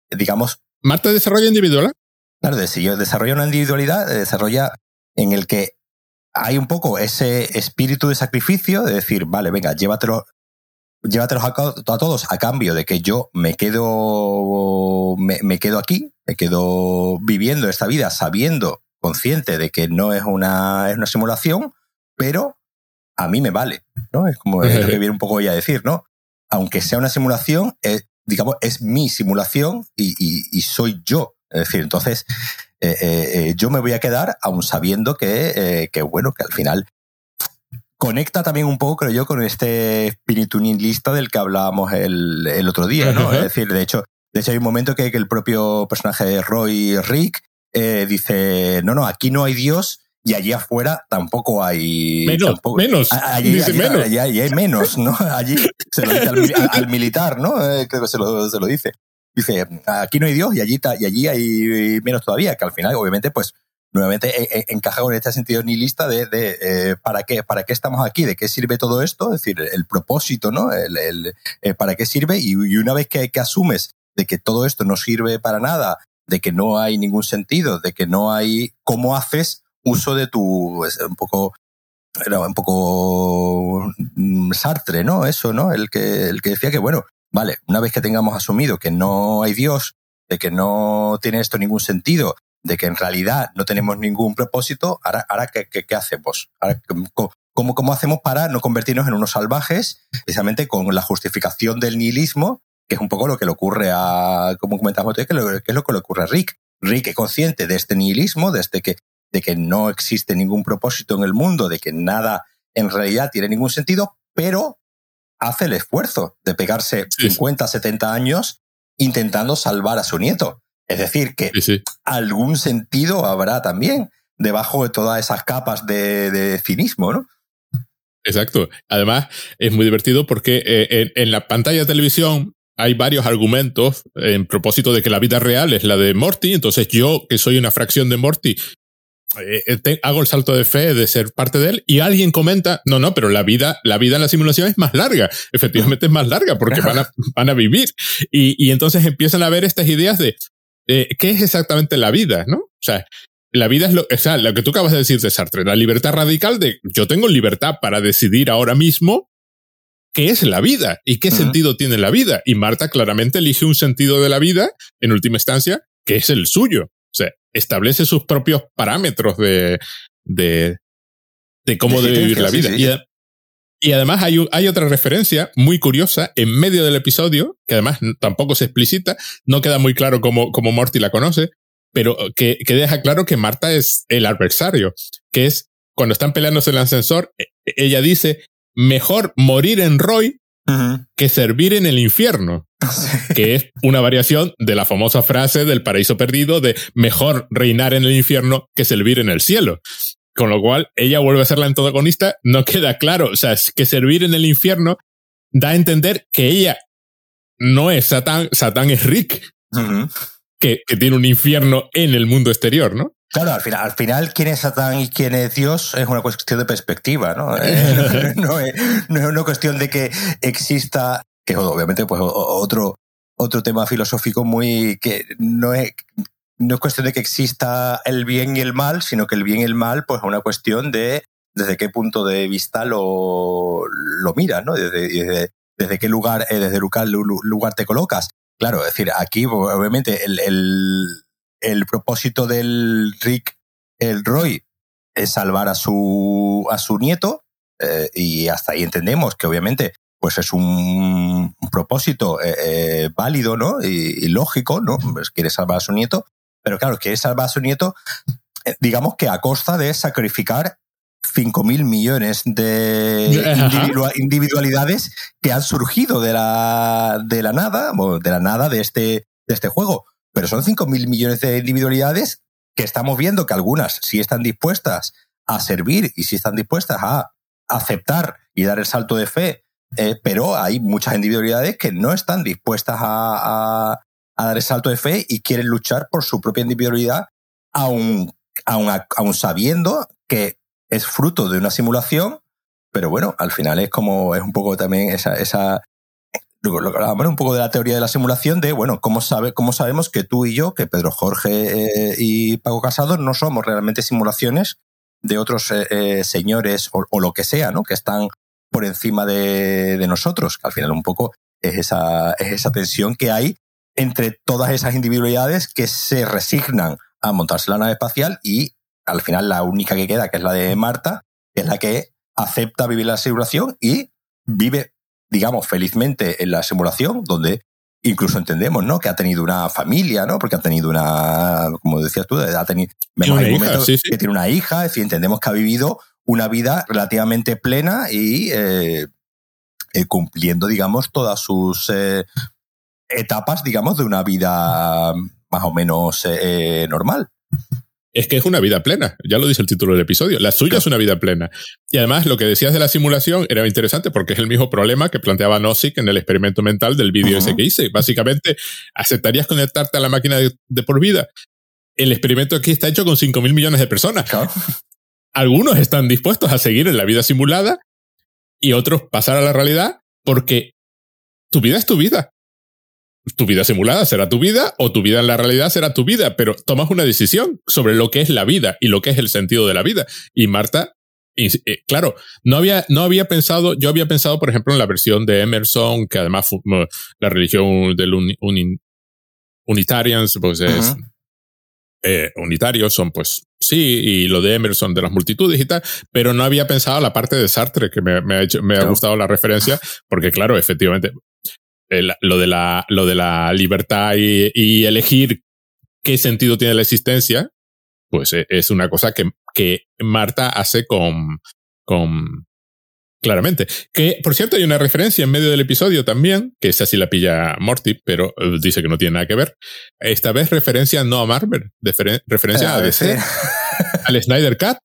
digamos... ¿Marta desarrolla individual? Claro, desarrolla una individualidad, desarrolla en el que hay un poco ese espíritu de sacrificio, de decir, vale, venga, llévatelo, llévatelos a, todos a cambio de que yo me quedo, me, quedo aquí, me quedo viviendo esta vida sabiendo, consciente de que no es una, es una simulación, pero a mí me vale, ¿no? Es como lo que viene un poco ya a decir, ¿no? Aunque sea una simulación, eh, digamos, es mi simulación y, soy yo. Es decir, entonces, eh, eh, yo me voy a quedar aún sabiendo que, que, bueno, que al final conecta también un poco, creo yo, con este espíritu nihilista del que hablábamos el, el otro día, ¿no? Es decir, de hecho, de hecho hay un momento que, que el propio personaje de Roy Rick eh, dice, no, no, aquí no hay Dios y allí afuera tampoco hay... Menos, menos. Allí, menos. Allí, hay menos, ¿no? Allí se lo dice al, militar, ¿no? Eh, creo que se lo, se lo dice. Dice, aquí no hay Dios y allí, y allí hay menos todavía, que al final, obviamente, pues nuevamente e, e, encaja con este sentido nihilista de, de eh, ¿para, qué, para qué estamos aquí, de qué sirve todo esto, es decir, el propósito, ¿no? El, el eh, ¿Para qué sirve? Y, una vez que, que, asumes de que todo esto no sirve para nada, de que no hay ningún sentido, de que no hay cómo haces uso de tu, un poco, era un poco mm, Sartre, ¿no? Eso, ¿no? El que, el que decía que, bueno, vale, una vez que tengamos asumido que no hay Dios, de que no tiene esto ningún sentido, de que en realidad no tenemos ningún propósito, ahora, ahora ¿qué, qué, hacemos? ¿cómo, ¿Cómo hacemos para no convertirnos en unos salvajes, precisamente con la justificación del nihilismo, que es un poco lo que le ocurre a, como comentamos que, es lo que le ocurre a Rick. Rick es consciente de este nihilismo, de, este que, de que no existe ningún propósito en el mundo, de que nada en realidad tiene ningún sentido, pero hace el esfuerzo de pegarse 50, 70 años intentando salvar a su nieto. Es decir, que algún sentido habrá también debajo de todas esas capas de, cinismo, ¿no? Exacto. Además, es muy divertido porque eh, en, la pantalla de televisión hay varios argumentos en propósito de que la vida real es la de Morty. Entonces yo, que soy una fracción de Morty, eh, eh, hago el salto de fe de ser parte de él y alguien comenta, no, no, pero la vida, la vida en la simulación es más larga. Efectivamente es más larga porque van a, van a vivir. Y, y entonces empiezan a ver estas ideas de, eh, ¿qué es exactamente la vida? ¿no? O sea, la vida es lo, o sea, lo que tú acabas de decir de Sartre, la libertad radical de yo tengo libertad para decidir ahora mismo qué es la vida y qué sentido tiene la vida. Y Marta claramente elige un sentido de la vida, en última instancia, que es el suyo. O sea, establece sus propios parámetros de, de, de cómo debe vivir la vida. Y además hay, hay otra referencia muy curiosa en medio del episodio, que además tampoco se explicita, no queda muy claro cómo, cómo Morty la conoce, pero que, que deja claro que Marta es el adversario, que es cuando están peleándose en el ascensor, e, ella dice, mejor morir en Roy que servir en el infierno, que es una variación de la famosa frase del paraíso perdido de mejor reinar en el infierno que servir en el cielo. Con lo cual, ella vuelve a ser la antagonista, no queda claro. O sea, es que servir en el infierno da a entender que ella no es Satán, Satán es Rick, que, que, tiene un infierno en el mundo exterior, ¿no? Claro, al final, al final, quién es Satán y quién es Dios es una cuestión de perspectiva, ¿no? Eh, no, es, no, es, una cuestión de que exista, que obviamente, pues otro, otro tema filosófico muy que no es no es cuestión de que exista el bien y el mal, sino que el bien y el mal, pues es una cuestión de desde qué punto de vista lo, lo miras, ¿no? Desde, desde, qué lugar, eh, desde lugar, lugar te colocas. Claro, es decir, aquí obviamente el, el, el propósito del Rick, el Roy, es salvar a su, a su nieto, eh, y hasta ahí entendemos que obviamente pues es un, propósito eh, válido, ¿no? Y, lógico, ¿no? Pues quiere salvar a su nieto, pero claro, quiere salvar a su nieto, eh, digamos que a costa de sacrificar 5.000 millones de individualidades que han surgido de la, de la nada, de la nada de este, de este juego. Pero son 5.000 millones de individualidades que estamos viendo que algunas sí están dispuestas a servir y sí están dispuestas a aceptar y dar el salto de fe, eh, pero hay muchas individualidades que no están dispuestas a, a dar el salto de fe y quieren luchar por su propia individualidad, aun, aun, sabiendo que es fruto de una simulación, pero bueno, al final es como, es un poco también esa, esa lo que hablamos un poco de la teoría de la simulación de, bueno, ¿cómo, sabe, cómo sabemos que tú y yo, que Pedro Jorge eh, y Paco Casado no somos realmente simulaciones de otros eh, eh, señores o, lo que sea, ¿no? Que están por encima de, nosotros, al final un poco es esa, es esa tensión que hay entre todas esas individualidades que se resignan a montarse la nave espacial y al final la única que queda, que es la de Marta, es la que acepta vivir la simulación y vive, digamos, felizmente en la simulación, donde incluso entendemos, ¿no? Que ha tenido una familia, ¿no? Porque ha tenido una, como decías tú, ha tenido, vemos Una hija, momentos sí, sí. que tiene una hija, en fin, entendemos que ha vivido una vida relativamente plena y eh, eh, cumpliendo, digamos, todas sus eh, etapas, digamos, de una vida más o menos eh, normal. Es que es una vida plena, ya lo dice el título del episodio. La suya es una vida plena. Y además, lo que decías de la simulación era interesante porque es el mismo problema que planteaba Nozick en el experimento mental del vídeo ese que hice. Básicamente, ¿aceptarías conectarte a la máquina de, de por vida? El experimento aquí está hecho con 5 mil millones de personas. Claro. Algunos están dispuestos a seguir en la vida simulada y otros pasar a la realidad porque tu vida es tu vida. Tu vida simulada será tu vida o tu vida en la realidad será tu vida, pero tomas una decisión sobre lo que es la vida y lo que es el sentido de la vida. Y Marta, eh, claro, no había, no había pensado, yo había pensado, por ejemplo, en la versión de Emerson, que además fu- mo- la religión del uni- uni- Unitarians, pues es, Ujú. eh, unitarios son pues sí, y lo de Emerson de las multitudes y tal, pero no había pensado la parte de Sartre, que me, me ha, hecho, me ha gustado la referencia, porque claro, efectivamente, el- lo, de la, lo de la libertad y, y elegir qué sentido tiene la existencia, pues eh, es una cosa que, que Marta hace con, con, claramente. Que, por cierto, hay una referencia en medio del episodio también, que esa sí la pilla Morty, pero eh, dice que no tiene nada que ver. Esta vez referencia no a Marvel, referencia a A DC, DC. al Snyder Cut.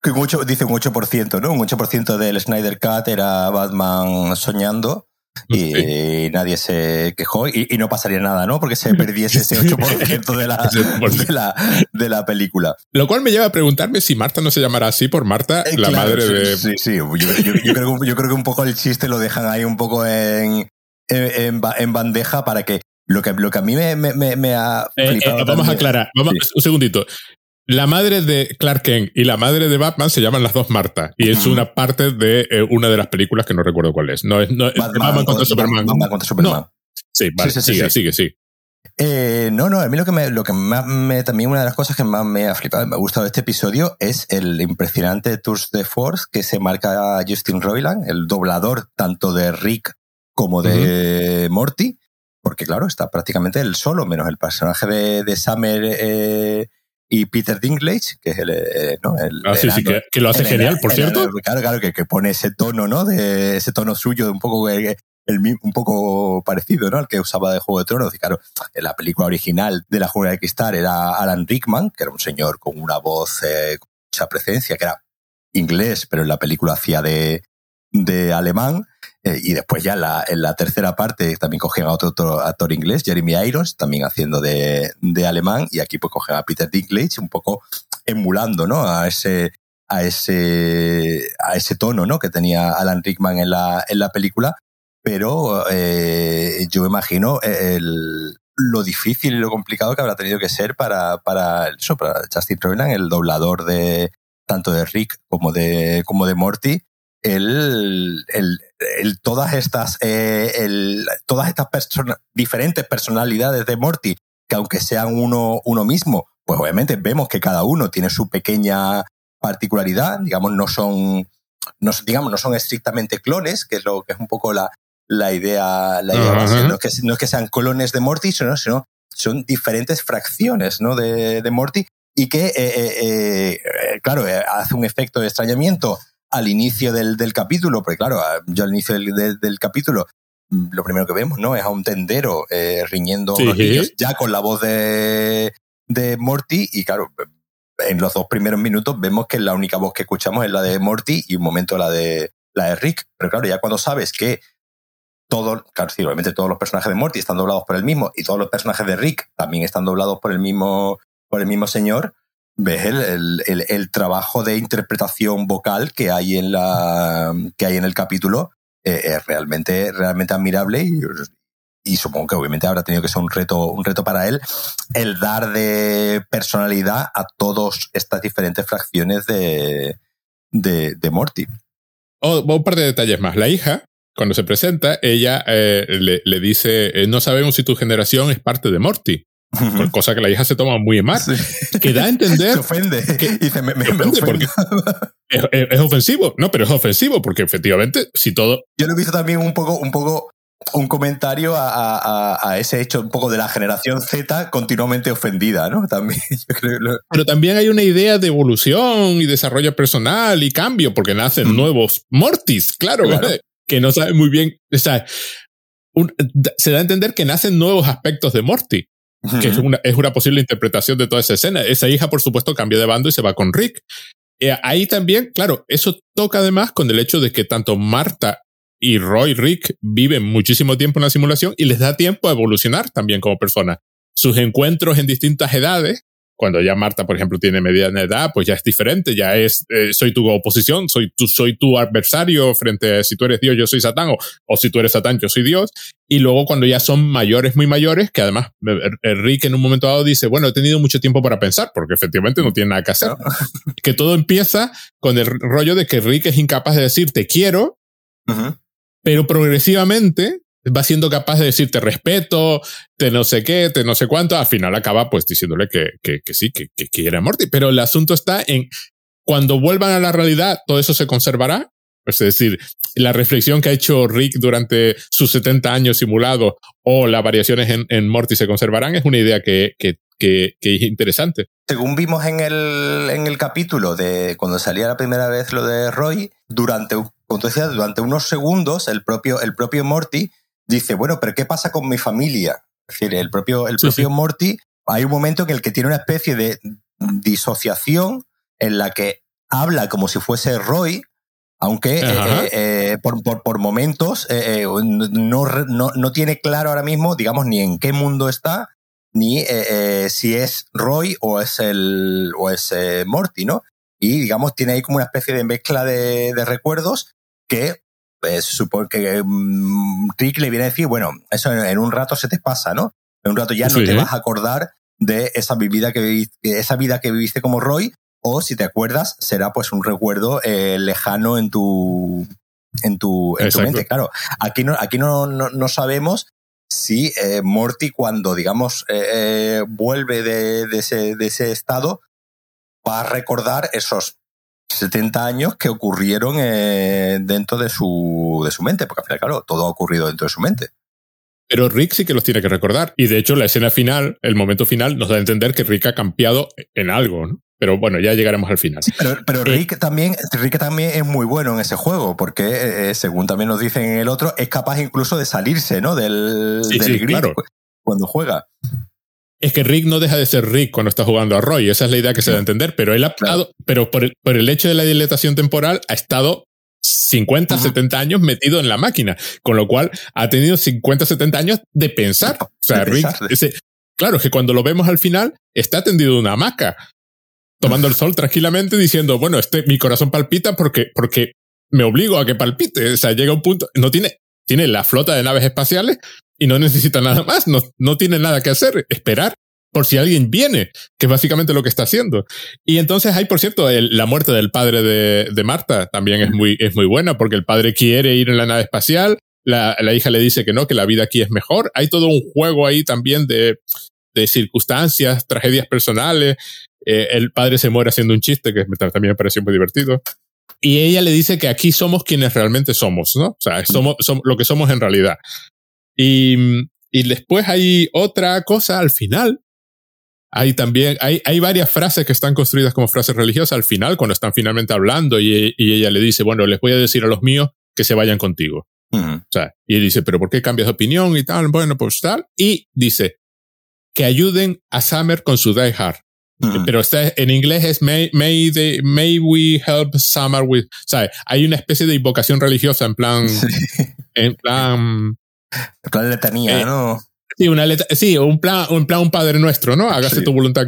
Que un ocho- dice un 8%, ¿no? Un 8% del Snyder Cut era Batman soñando y Sí. nadie se quejó y, y no pasaría nada, ¿no? Porque se perdiese ese 8% de la, Ese 8%. de la, de la película. Lo cual me lleva a preguntarme si Marta no se llamará así por Marta, Eh, la claro, madre sí, de... Sí, sí. Yo, yo- yo creo, que- yo creo que un poco el chiste lo dejan ahí un poco en, en, en ba- en bandeja para que lo que, lo que a mí me, me- ha Eh, eh, vamos a aclarar, vamos, Sí. un segundito. La madre de Clark Kent y la madre de Batman se llaman las dos Marta y es una parte de eh, una de las películas que no recuerdo cuál es. No es, no, Batman, contra Superman. Batman contra Superman. No. Sí, vale, Sí, sí, sí, sigue, sigue, sí. Eh, no, no, a mí lo que, me, lo que más me, también una de las cosas que más me ha flipado, me ha gustado de este episodio es el impresionante Tours de Force que se marca Justin Roiland, el doblador tanto de Rick como de Morty, porque claro, está prácticamente él solo, menos el personaje de, de Summer eh, y Peter Dinklage, que es el, eh, ¿no? el Ah, sí, sí, enano- que, que lo hace el- genial, por el- cierto. el- claro, claro, que, que pone ese tono, ¿no? De ese tono suyo, de un poco eh, el, mi- un poco parecido, ¿no? Al que usaba de Juego de Tronos. Y claro, en la película original de la Jungla de Cristal era Alan Rickman, que era un señor con una voz eh, con mucha presencia, que era inglés, pero en la película hacía de, de alemán. Eh, y después ya en la, tercera parte también cogen a otro, actor inglés, Jeremy Irons, también haciendo de, de alemán. Y aquí pues cogen a Peter Dinklage, un poco emulando, ¿no? A ese, a ese, a ese tono, ¿no? Que tenía Alan Rickman en la, en la película. Pero eh, yo imagino el, lo difícil y lo complicado que habrá tenido que ser para, para, eso, para Justin Roiland, el doblador de tanto de Rick como de, como de Morty, el, el, el todas estas, eh, el, todas estas persona- diferentes personalidades de Morty, que aunque sean uno, uno mismo, pues obviamente vemos que cada uno tiene su pequeña particularidad, digamos, no son, no, digamos, no son estrictamente clones, que es lo que es un poco la, la idea, la idea base. No es, que, no es que sean clones de Morty, sino, sino son diferentes fracciones ¿no? de, de Morty y que, eh, eh, eh, claro, hace un efecto de extrañamiento al inicio del, del capítulo, porque claro, a- yo al inicio del, del- del capítulo mm, lo primero que vemos no es a un tendero eh, riñendo a Sí. unos niños ya con la voz de, de Morty y claro, en los dos primeros minutos vemos que la única voz que escuchamos es la de Morty y un momento la de, la de Rick, pero claro, ya cuando sabes que todo, claro, sí, obviamente todos los personajes de Morty están doblados por el mismo y todos los personajes de Rick también están doblados por el mismo, por el mismo señor, ves el, el, el, trabajo de interpretación vocal que hay en la que hay en el capítulo eh, es realmente realmente admirable y, y supongo que obviamente habrá tenido que ser un reto un reto para él el dar de personalidad a todas estas diferentes fracciones de de, de Morty Oh, un par de detalles más. La hija, cuando se presenta, ella eh, le, le dice, eh, no sabemos si tu generación es parte de Morty. Cosa que la hija se toma muy en mal. Sí. Que da a entender se ofende que- dice me, me, me ofende ofendo. es, es- es ofensivo. No, pero es ofensivo porque efectivamente, si todo... yo lo he visto también un poco un poco un comentario a, ese hecho un poco de la generación Z continuamente ofendida, ¿no? También, Pero también hay una idea de evolución y desarrollo personal y cambio, porque nacen nuevos Mortis, claro, que no saben muy bien. O sea, se da a entender que nacen nuevos aspectos de Morty, que es una, es una posible interpretación de toda esa escena. Esa hija, por supuesto, cambia de bando y se va con Rick. Eh, ahí también, claro, eso toca además con el hecho de que tanto Marta y Roy Rick viven muchísimo tiempo en la simulación y les da tiempo a evolucionar también como persona. Sus encuentros en distintas edades, cuando ya Marta, por ejemplo, tiene mediana edad, pues ya es diferente, ya es, eh, soy tu oposición, soy tu, soy tu adversario frente a si tú eres Dios, yo soy Satán, o, si tú eres Satán, yo soy Dios. Y luego cuando ya son mayores, muy mayores, que además Rick en un momento dado dice, bueno, he tenido mucho tiempo para pensar, porque efectivamente no tiene nada que hacer. que todo empieza con el rollo de que Rick es incapaz de decir te quiero, pero progresivamente va siendo capaz de decirte respeto, te no sé qué, te no sé cuánto, al final acaba pues diciéndole que, que, sí, que, que quiere a Morty. Pero el asunto está en cuando vuelvan a la realidad, todo eso se conservará. Es decir, la reflexión que ha hecho Rick durante sus 70 años simulados o las variaciones en, en Morty se conservarán es una idea que, que, que, es interesante. Según vimos en el, en el capítulo de cuando salía la primera vez lo de Roy, durante, durante unos segundos el propio, el propio Morty dice, bueno, pero ¿qué pasa con mi familia? Es decir, el propio, el propio Morty, hay un momento en el que tiene una especie de disociación en la que habla como si fuese Roy, aunque eh, eh, eh, por, por, por, momentos no, no, no, tiene claro ahora mismo, digamos, ni en qué mundo está, ni si es Roy o es, el, o es Morty, ¿no? Y, digamos, tiene ahí como una especie de mezcla de, de recuerdos que pues, supongo que mm, Rick le viene a decir, bueno, eso en, un rato se te pasa, ¿no? En un rato ya no te vas a acordar de esa vida que viviste, esa vida que viviste como Roy, o si te acuerdas, será pues un recuerdo eh, lejano en tu en tu, en tu mente. Claro, aquí no, aquí no, no, sabemos si eh, Morty cuando, digamos, eh, vuelve de, de, ese, de ese estado, va a recordar esos 70 años que ocurrieron eh, dentro de su, de su mente, porque al final, claro, todo ha ocurrido dentro de su mente. Pero Rick sí que los tiene que recordar. Y de hecho, la escena final, el momento final, nos da a entender que Rick ha cambiado en algo, ¿no? Pero bueno, ya llegaremos al final. pero, eh, Rick, también, Rick también es muy bueno en ese juego, porque eh, según también nos dicen en el otro, es capaz incluso de salirse, ¿no? Del, del claro. cuando juega es que Rick no deja de ser Rick cuando está jugando a Roy. Esa es la idea que se da a entender. Pero él ha estado, pero por el, por el hecho de la dilatación temporal, ha estado 50, 70 años metido en la máquina. Con lo cual ha tenido 50, 70 años de pensar. O sea, Rick, ese, claro, es que cuando lo vemos al final, está tendido en una hamaca, tomando el sol tranquilamente, diciendo, bueno, este, mi corazón palpita porque, porque me obligo a que palpite. O sea, llega un punto, no tiene, tiene la flota de naves espaciales, y no necesita nada más, no, no tiene nada que hacer, esperar por si alguien viene, que es básicamente lo que está haciendo. Y entonces hay, por cierto, la muerte del padre de, de, Marta también es muy, es muy buena, porque el padre quiere ir en la nave espacial, la, la, hija le dice que no, que la vida aquí es mejor. Hay todo un juego ahí también de, de circunstancias, tragedias personales. Eh, el padre se muere haciendo un chiste que también me pareció muy divertido. Y ella le dice que aquí somos quienes realmente somos, ¿no? O sea, somos, somos lo que somos en realidad. Y, y después hay otra cosa al final. Hay también, hay, hay varias frases que están construidas como frases religiosas al final, cuando están finalmente hablando y, y ella le dice, bueno, les voy a decir a los míos que se vayan contigo. O sea, y él dice, pero ¿por qué cambias de opinión y tal? Bueno, pues tal. Y dice, que ayuden a Summer con su Die Hard. Pero está, en inglés es may, may, may we help Summer with, o sea, hay una especie de invocación religiosa en plan, en plan, plan letanía, eh, ¿no? Sí, una sí, un plan, un plan, un padre nuestro, ¿no? Hágase tu voluntad.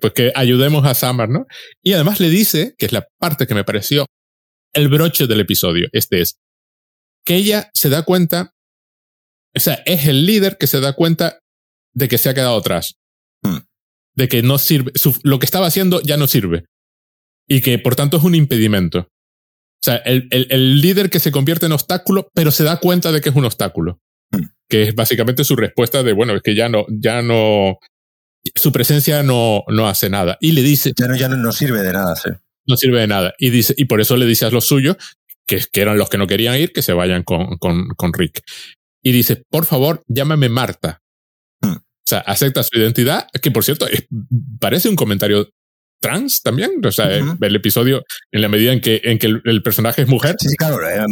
Pues que ayudemos a Summer, ¿no? Y además le dice, que es la parte que me pareció el broche del episodio, este es, que ella se da cuenta, o sea, es el líder que se da cuenta de que se ha quedado atrás. Hmm. De que no sirve, lo que estaba haciendo ya no sirve. Y que por tanto es un impedimento. O sea, el, el, el líder que se convierte en obstáculo, pero se da cuenta de que es un obstáculo que es básicamente su respuesta de, bueno, es que ya no, ya no, su presencia no, no hace nada. Y le dice... Ya no, ya no, sirve de nada, sí. No sirve de nada. Y, dice, y por eso le dice a los suyos, que, que eran los que no querían ir, que se vayan con, con, con Rick. y dice, por favor, llámame Marta. Hmm. O sea, acepta su identidad, que por cierto, parece un comentario trans también. O sea, el episodio, en la medida en que, en que el, personaje es mujer. Sí, sí claro. Eh,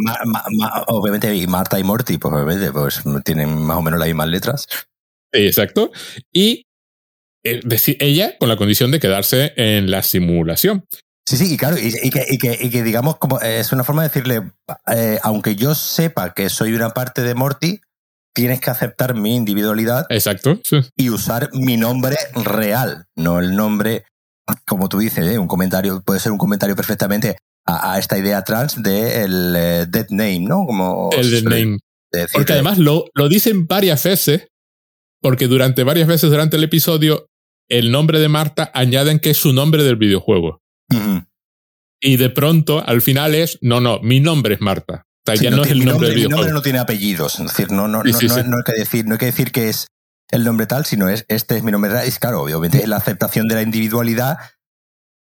obviamente, Marta y Morty, pues obviamente, pues tienen más o menos las mismas letras. exacto. Y eh, ella con la condición de quedarse en la simulación. Sí, sí, y claro, y, que, y, que, digamos, como es una forma de decirle, eh, aunque yo sepa que soy una parte de Morty, tienes que aceptar mi individualidad. Exacto. Y usar mi nombre real, no el nombre, como tú dices, ¿eh? un comentario, puede ser un comentario perfectamente a, esta idea trans de el eh, dead name, ¿no? Como el dead name. Porque además lo, lo dicen varias veces, porque durante varias veces durante el episodio, el nombre de Marta añaden que es su nombre del videojuego. Y de pronto, al final es, no, no, mi nombre es Marta. O sea, ya no, es el nombre, del videojuego. Mi nombre no tiene apellidos. Es decir, no, no, no, no, hay que decir, no hay que decir que es el nombre tal, sino es, este es mi nombre. Es claro, obviamente, es la aceptación de la individualidad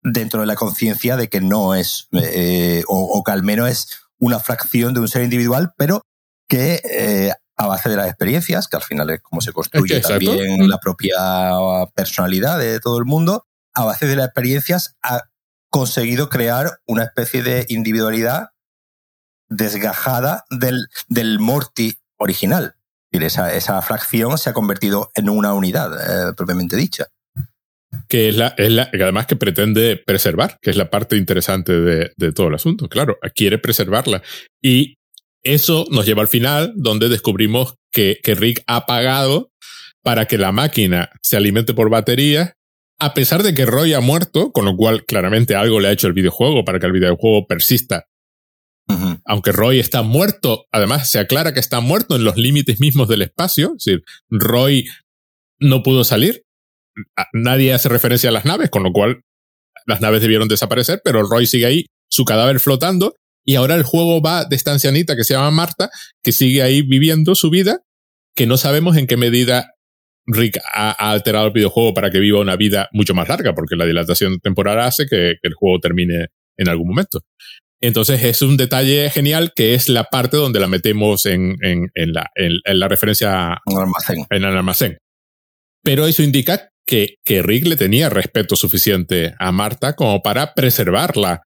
dentro de la conciencia de que no es, eh, o, que al menos es una fracción de un ser individual, pero que eh, a base de las experiencias, que al final es como se construye también la propia personalidad de todo el mundo, a base de las experiencias ha conseguido crear una especie de individualidad desgajada del, del Morty original. Esa, esa fracción se ha convertido en una unidad eh, propiamente dicha. Que es la, es la, además que pretende preservar, que es la parte interesante de, de todo el asunto. Claro, quiere preservarla. Y eso nos lleva al final, donde descubrimos que, que Rick ha pagado para que la máquina se alimente por batería, a pesar de que Roy ha muerto, con lo cual claramente algo le ha hecho el videojuego para que el videojuego persista aunque Roy está muerto, además se aclara que está muerto en los límites mismos del espacio, es decir, Roy no pudo salir, nadie hace referencia a las naves, con lo cual las naves debieron desaparecer, pero Roy sigue ahí, su cadáver flotando, y ahora el juego va de esta ancianita que se llama Marta, que sigue ahí viviendo su vida, que no sabemos en qué medida Rick ha, alterado el videojuego para que viva una vida mucho más larga, porque la dilatación temporal hace que el juego termine en algún momento. Entonces es un detalle genial que es la parte donde la metemos en, en, en, la, en, la, referencia almacén. en el almacén. Pero eso indica que, que Rick le tenía respeto suficiente a Marta como para preservarla,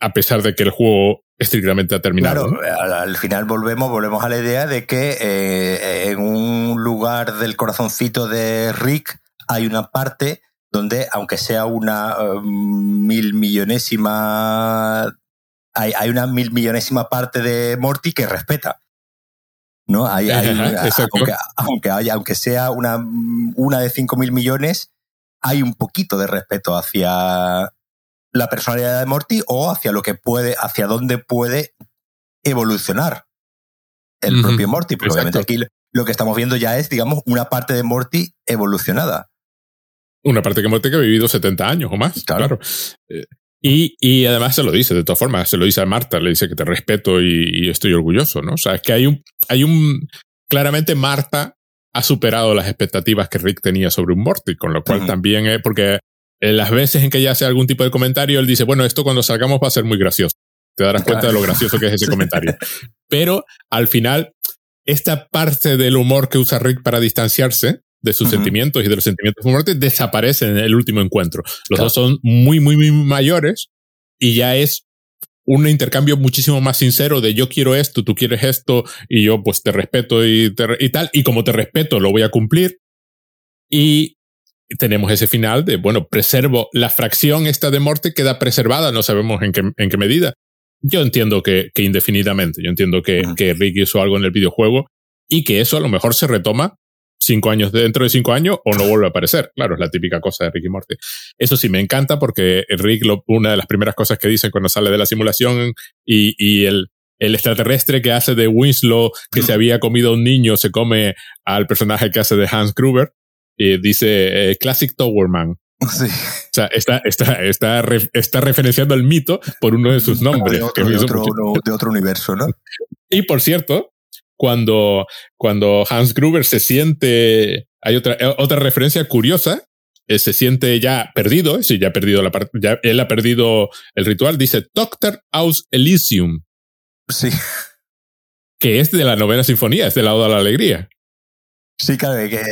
a pesar de que el juego estrictamente ha terminado. Claro, al, final volvemos, volvemos a la idea de que eh, en un lugar del corazoncito de Rick hay una parte donde, aunque sea una eh, mil millonésima hay, una mil millonésima parte de Morty que respeta. ¿No? Hay, aunque, haya, aunque sea una, una de cinco mil millones, hay un poquito de respeto hacia la personalidad de Morty o hacia lo que puede, hacia dónde puede evolucionar el propio Morty. Porque obviamente aquí lo que estamos viendo ya es, digamos, una parte de Morty evolucionada. Una parte de Morty que ha vivido 70 años o más. Claro. Eh, y, y, además se lo dice, de todas formas, se lo dice a Marta, le dice que te respeto y, estoy orgulloso, ¿no? O sea, es que hay un, hay un, claramente Marta ha superado las expectativas que Rick tenía sobre un Morty, con lo cual también, es porque en las veces en que ella hace algún tipo de comentario, él dice, bueno, esto cuando salgamos va a ser muy gracioso. Te darás cuenta de lo gracioso que es ese comentario. Pero al final, esta parte del humor que usa Rick para distanciarse de sus sentimientos y de los sentimientos de muerte desaparecen en el último encuentro. Los dos son muy, muy, muy mayores y ya es un intercambio muchísimo más sincero de yo quiero esto, tú quieres esto y yo pues te respeto y, y tal. Y como te respeto, lo voy a cumplir. Y tenemos ese final de, bueno, preservo la fracción esta de muerte queda preservada, no sabemos en qué, en qué medida. Yo entiendo que, que indefinidamente, yo entiendo que, que Rick hizo algo en el videojuego y que eso a lo mejor se retoma cinco años, dentro de cinco años, o no vuelve a aparecer. Claro, es la típica cosa de Rick y Morty. Eso sí, me encanta porque Rick, una de las primeras cosas que dice cuando sale de la simulación y, y el, el extraterrestre que hace de Winslow, que se había comido a un niño, se come al personaje que hace de Hans Gruber, y dice eh, Classic Towerman. Sí. O sea, está, está, está, está referenciando el mito por uno de sus nombres. De otro, de otro, de otro universo, ¿no? Y por cierto, cuando, cuando Hans Gruber se siente, hay otra, eh, otra referencia curiosa, eh, se siente ya perdido, si ya ha perdido la ya él ha perdido el ritual, dice Doctor aus Elysium. Sí. que es de la novena sinfonía, es del lado de la alegría. Sí, claro, que,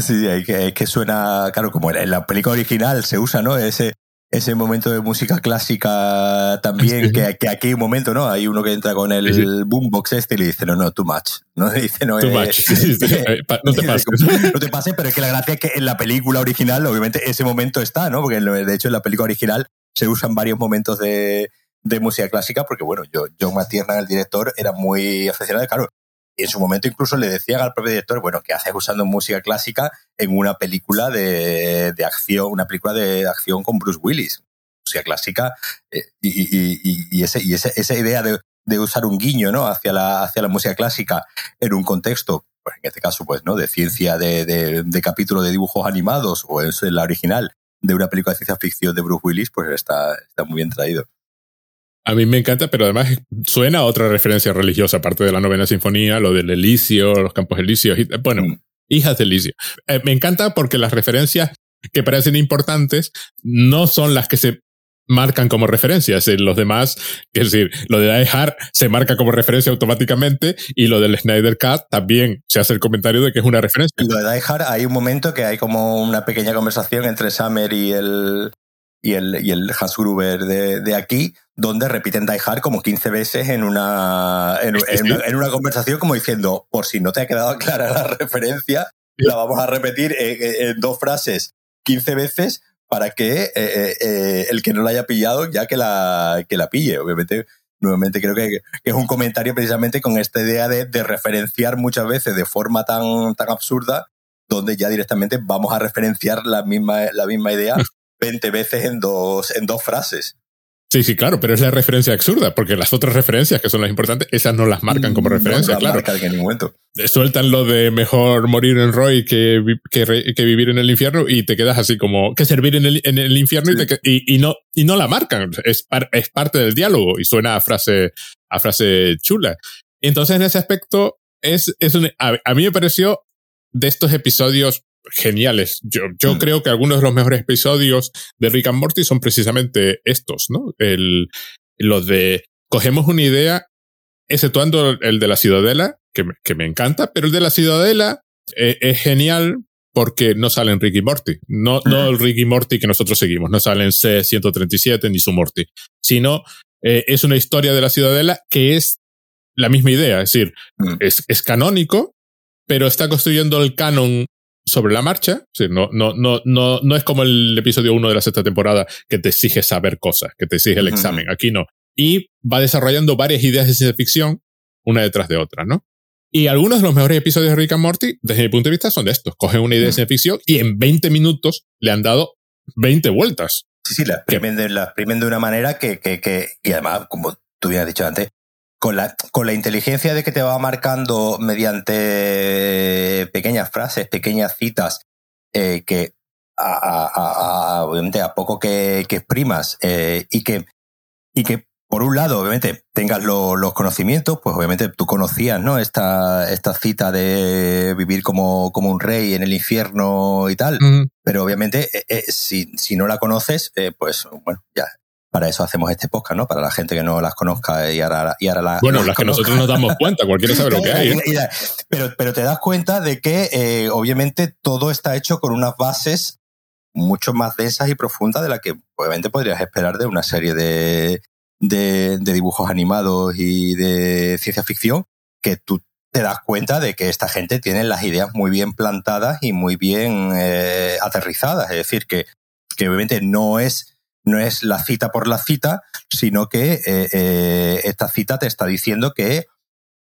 sí, que, que suena, claro, como en la película original se usa, ¿no? Ese, ese momento de música clásica también, que, que, aquí hay un momento, ¿no? Hay uno que entra con el boombox este y le dice, no, no, too much. No dice, no, too eh, much. no te pases. no te pases, pero es que la gracia es que en la película original, obviamente, ese momento está, ¿no? Porque de hecho en la película original se usan varios momentos de, de música clásica, porque bueno, yo, John McTiernan, el director, era muy aficionado, claro, en su momento incluso le decían al propio director, bueno, ¿qué haces usando música clásica en una película de, de acción, una película de acción con Bruce Willis? Música clásica eh, y, ese, y ese, esa idea de, de, usar un guiño ¿no? hacia, la, hacia la música clásica en un contexto, pues en este caso, pues, ¿no? De ciencia de, de, de capítulo de dibujos animados o en la original de una película de ciencia ficción de Bruce Willis, pues está, está muy bien traído. A mí me encanta, pero además suena a otra referencia religiosa, aparte de la novena sinfonía, lo del Elicio, los campos elíseos, bueno, mm. hijas de Elicio. Eh, me encanta porque las referencias que parecen importantes no son las que se marcan como referencias. En los demás, es decir, lo de Die Hard se marca como referencia automáticamente y lo del Snyder Cut también se hace el comentario de que es una referencia. Lo de Die Hard hay un momento que hay como una pequeña conversación entre Summer y el, y el, y el Hans Gruber de, de aquí, donde repiten Die Hard como 15 veces en una, en, en, una, conversación como diciendo, por si no te ha quedado clara la referencia, la vamos a repetir en, dos frases 15 veces para que eh, eh, eh, el que no la haya pillado ya que la, que la pille. Obviamente, nuevamente creo que, que, es un comentario precisamente con esta idea de, de, referenciar muchas veces de forma tan, tan absurda, donde ya directamente vamos a referenciar la misma, la misma idea 20 veces en dos, en dos frases. Sí, sí, claro, pero es la referencia absurda, porque las otras referencias que son las importantes, esas no las marcan como referencia, no claro. Marcan en ningún momento. Sueltan lo de mejor morir en Roy que, que, que, vivir en el infierno y te quedas así como que servir en el, en el infierno sí. y, te, y, y, no, y no la marcan. Es, par, es parte del diálogo y suena a frase, a frase chula. Entonces, en ese aspecto, es, es un, a, a mí me pareció de estos episodios geniales. Yo, yo mm. creo que algunos de los mejores episodios de Rick and Morty son precisamente estos, ¿no? El, los de cogemos una idea, exceptuando el de la Ciudadela, que me, que me encanta, pero el de la Ciudadela eh, es genial porque no salen Rick y Morty. No, mm. no el Rick y Morty que nosotros seguimos, no salen C-137 ni su Morty, sino eh, es una historia de la Ciudadela que es la misma idea, es decir, mm. es, es canónico, pero está construyendo el canon sobre la marcha. no, no, no, no, no es como el episodio 1 de la sexta temporada que te exige saber cosas, que te exige el examen. Aquí no. Y va desarrollando varias ideas de ciencia ficción una detrás de otra, ¿no? Y algunos de los mejores episodios de Rick and Morty, desde mi punto de vista, son de estos. Cogen una idea de ciencia ficción y en 20 minutos le han dado 20 vueltas. Sí, sí, la exprimen de, la exprimen de una manera que, que, que, y además, como tú habías dicho antes, con la, con la inteligencia de que te va marcando mediante pequeñas frases, pequeñas citas, eh, que a, a, a, obviamente a poco que, que exprimas eh, y que y que por un lado, obviamente, tengas lo, los conocimientos, pues obviamente tú conocías, ¿no? Esta, esta cita de vivir como, como un rey en el infierno y tal, mm. pero obviamente, eh, eh, si, si no la conoces, eh, pues bueno, ya para eso hacemos este podcast, ¿no? Para la gente que no las conozca y ahora, y ahora la. Bueno, las, que nosotros nos damos cuenta, cualquiera sabe lo que hay. ¿eh? Pero, pero te das cuenta de que eh, obviamente todo está hecho con unas bases mucho más densas y profundas de la que obviamente podrías esperar de una serie de, de, de dibujos animados y de ciencia ficción, que tú te das cuenta de que esta gente tiene las ideas muy bien plantadas y muy bien eh, aterrizadas. Es decir, que, que obviamente no es no es la cita por la cita, sino que eh, eh, esta cita te está diciendo que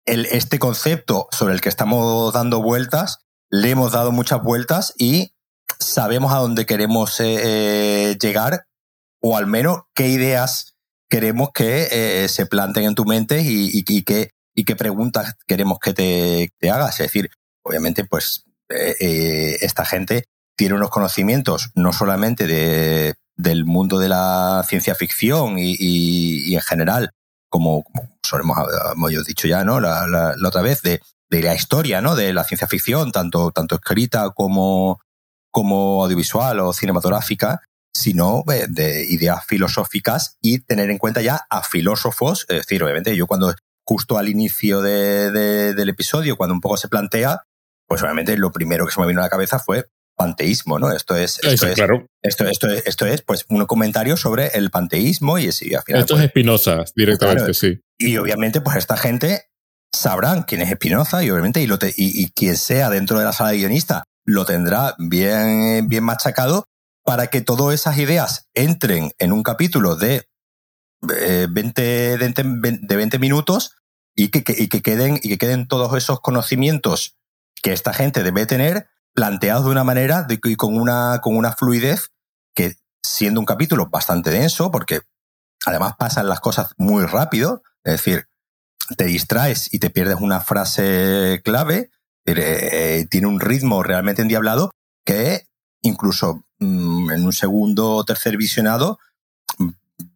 este concepto sobre el que estamos dando vueltas, le hemos dado muchas vueltas y sabemos a dónde queremos eh, llegar, o al menos qué ideas queremos que se planten en tu mente y, qué, y qué preguntas queremos que te, te hagas. Es decir, obviamente, pues esta gente tiene unos conocimientos no solamente de del mundo de la ciencia ficción y, y, y en general, como, como hemos, hemos dicho ya, ¿no? La, la, la, otra vez, de, de la historia, ¿no? De la ciencia ficción, tanto, tanto escrita como, como audiovisual o cinematográfica, sino de, de ideas filosóficas y tener en cuenta ya a filósofos, es decir, obviamente yo cuando justo al inicio del episodio, cuando un poco se plantea, pues obviamente lo primero que se me vino a la cabeza fue panteísmo, ¿no? Esto es, esto, es, esto, esto, esto, es pues un comentario sobre el panteísmo y, al final, Esto es pues, Espinoza, directamente, sí. Y obviamente, pues esta gente sabrán quién es Espinoza y obviamente, y, lo y, quien sea dentro de la sala de guionista lo tendrá bien, bien machacado para que todas esas ideas entren en un capítulo de, 20, eh, de 20 minutos y que, y que, queden, y que queden todos esos conocimientos que esta gente debe tener planteados de una manera y con una, con una fluidez que, siendo un capítulo bastante denso, porque además pasan las cosas muy rápido, es decir, te distraes y te pierdes una frase clave, eh, tiene un ritmo realmente endiablado que incluso mm, en un segundo o tercer visionado mm,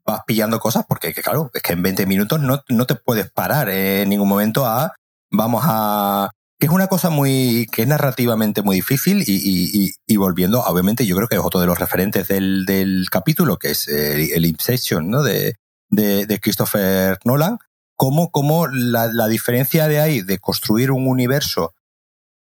vas pillando cosas porque, claro, es que en 20 minutos no, no te puedes parar en ningún momento a vamos a que es una cosa muy, que es narrativamente muy difícil y, y, volviendo, obviamente yo creo que es otro de los referentes del, del capítulo, que es eh, el, Inception, ¿no? De, de, de, Christopher Nolan, cómo, cómo la, la diferencia de ahí, de construir un universo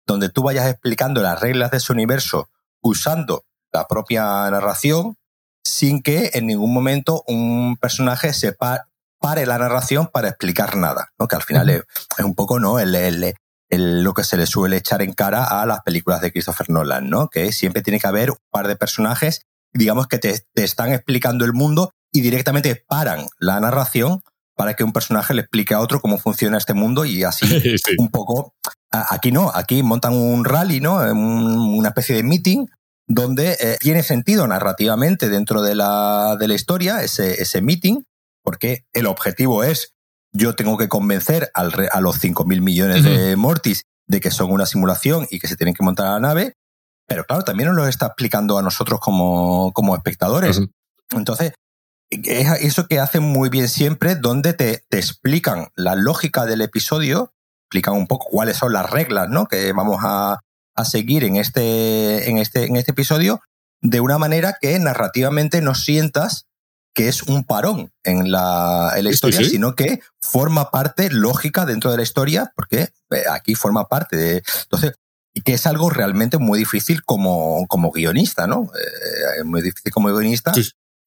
donde tú vayas explicando las reglas de ese universo usando la propia narración, sin que en ningún momento un personaje se pare la narración para explicar nada, ¿no? que al final es, un poco ¿no? el, el, lo que se le suele echar en cara a las películas de Christopher Nolan, ¿no? Que siempre tiene que haber un par de personajes, digamos, que te, están explicando el mundo y directamente paran la narración para que un personaje le explique a otro cómo funciona este mundo y así un poco. Aquí no, aquí montan un rally, ¿no? una especie de meeting donde eh, tiene sentido narrativamente dentro de la, de la historia ese, ese meeting, porque el objetivo es yo tengo que convencer al a los 5.000 millones de Mortis de que son una simulación y que se tienen que montar a la nave, pero claro, también nos lo está explicando a nosotros como, como espectadores. Entonces, es eso que hacen muy bien siempre, donde te, te, explican la lógica del episodio, explican un poco cuáles son las reglas ¿no? que vamos a, a seguir en este, en, este, en este episodio, de una manera que narrativamente nos sientas que es un parón en la, historia, sino que forma parte lógica dentro de la historia, porque eh, aquí forma parte de. Entonces, y que es algo realmente muy difícil como, como guionista, ¿no? Eh, es muy difícil como guionista.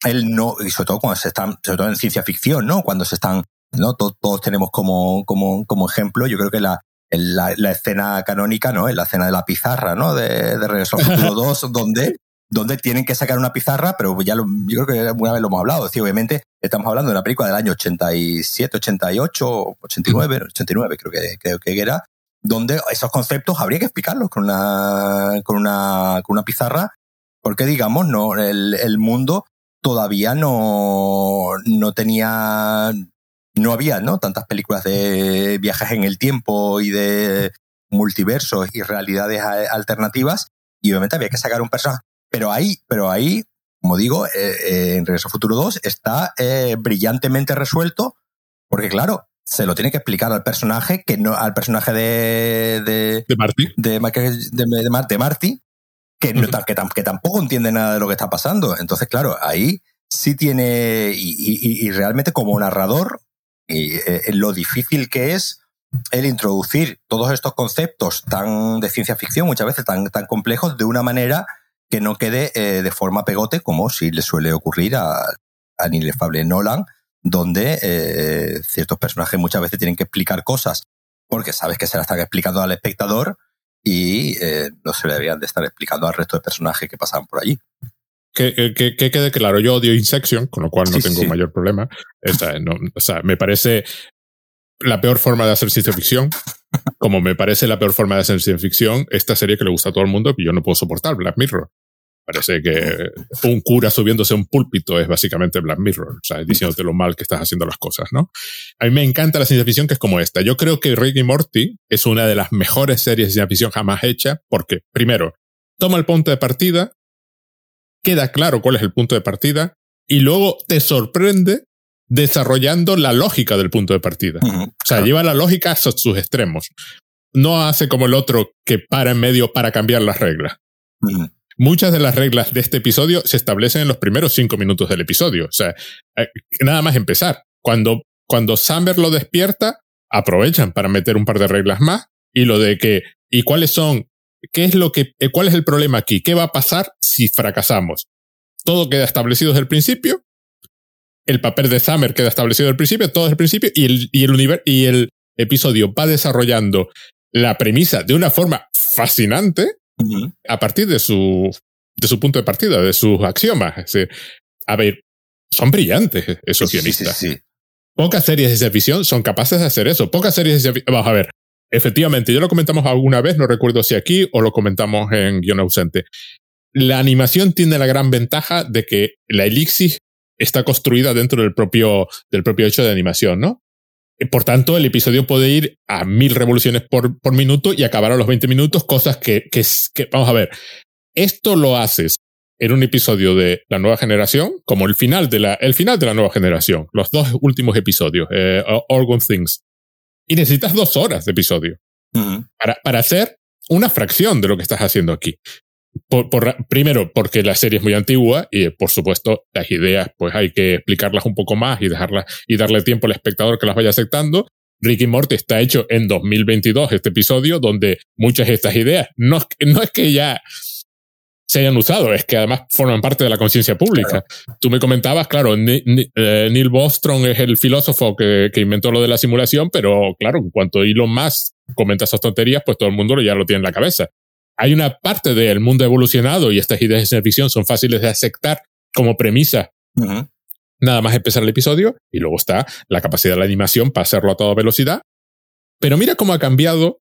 Él no, y sobre todo cuando se están, sobre todo en ciencia ficción, ¿no? Cuando se están, ¿no? Todos, tenemos como, como, como ejemplo, yo creo que la, la, la, escena canónica, ¿no? La escena de la pizarra, ¿no? De, de Regreso al Futuro 2, donde donde tienen que sacar una pizarra, pero ya lo, yo creo que alguna vez lo hemos hablado. Es decir, obviamente estamos hablando de una película del año 87, 88, 89, 89 creo que, creo que era, donde esos conceptos habría que explicarlos con una, con una, con una pizarra, porque digamos, no, el, el mundo todavía no, no tenía, no había, ¿no? Tantas películas de viajes en el tiempo y de multiversos y realidades alternativas. Y obviamente había que sacar un personaje pero ahí, pero ahí, como digo, eh, eh, en Regreso Futuro 2 está eh, brillantemente resuelto, porque claro, se lo tiene que explicar al personaje, que no, al personaje de. De, de Marty. De, de, Marty, que, que, tampoco entiende nada de lo que está pasando. Entonces, claro, ahí sí tiene. Y, realmente, como narrador, y, lo difícil que es el introducir todos estos conceptos tan de ciencia ficción, muchas veces tan, tan complejos, de una manera que no quede eh, de forma pegote, como si le suele ocurrir a, al inefable Nolan, donde eh, ciertos personajes muchas veces tienen que explicar cosas porque sabes que se las están explicando al espectador y eh, no se deberían de estar explicando al resto de personajes que pasan por allí. Que, que, quede claro, yo odio Insection, con lo cual no tengo mayor problema. o sea, me parece la peor forma de hacer ciencia ficción, como me parece la peor forma de hacer ciencia ficción, esta serie que le gusta a todo el mundo y yo no puedo soportar, Black Mirror. Parece que un cura subiéndose a un púlpito es básicamente Black Mirror, o sea, diciéndote lo mal que estás haciendo las cosas, ¿no? A mí me encanta la ciencia ficción que es como esta. Yo creo que Rick y Morty es una de las mejores series de ciencia ficción jamás hecha porque, primero, toma el punto de partida, queda claro cuál es el punto de partida y luego te sorprende desarrollando la lógica del punto de partida. o sea, lleva la lógica a sus extremos. No hace como el otro que para en medio para cambiar las reglas. Muchas de las reglas de este episodio se establecen en los primeros cinco minutos del episodio. O sea, eh, nada más empezar. Cuando, cuando Samber lo despierta, aprovechan para meter un par de reglas más y lo de que, ¿y cuáles son? ¿Qué es lo que, eh, cuál es el problema aquí? ¿Qué va a pasar si fracasamos? Todo queda establecido desde el principio. El papel de Summer queda establecido desde el principio, todo desde el principio, y el, y el, y el episodio va desarrollando la premisa de una forma fascinante a partir de su, de su punto de partida, de sus axiomas. a ver, son brillantes esos guionistas. Pocas series de ciencia ficción son capaces de hacer eso. Pocas series de ciencia Vamos a ver. Efectivamente, ya lo comentamos alguna vez, no recuerdo si aquí o lo comentamos en guion ausente. La animación tiene la gran ventaja de que la elixir está construida dentro del propio, del propio hecho de animación, ¿no? Por tanto, el episodio puede ir a mil revoluciones por, por minuto y acabar a los 20 minutos, cosas que, que, que, vamos a ver, esto lo haces en un episodio de la nueva generación, como el final de la, el final de la nueva generación, los dos últimos episodios, eh, Orgon Things. Y necesitas dos horas de episodio para, para hacer una fracción de lo que estás haciendo aquí. Por, primero, porque la serie es muy antigua y, por supuesto, las ideas, pues hay que explicarlas un poco más y dejarlas y darle tiempo al espectador que las vaya aceptando. Ricky Morty está hecho en 2022, este episodio, donde muchas de estas ideas no, no es que ya se hayan usado, es que además forman parte de la conciencia pública. Tú me comentabas, claro, eh, Neil Bostrom es el filósofo que, inventó lo de la simulación, pero claro, en cuanto Elon Musk comenta esas tonterías, pues todo el mundo ya lo tiene en la cabeza. Hay una parte del mundo evolucionado y estas ideas de ciencia ficción son fáciles de aceptar como premisa. Nada más empezar el episodio y luego está la capacidad de la animación para hacerlo a toda velocidad. Pero mira cómo ha cambiado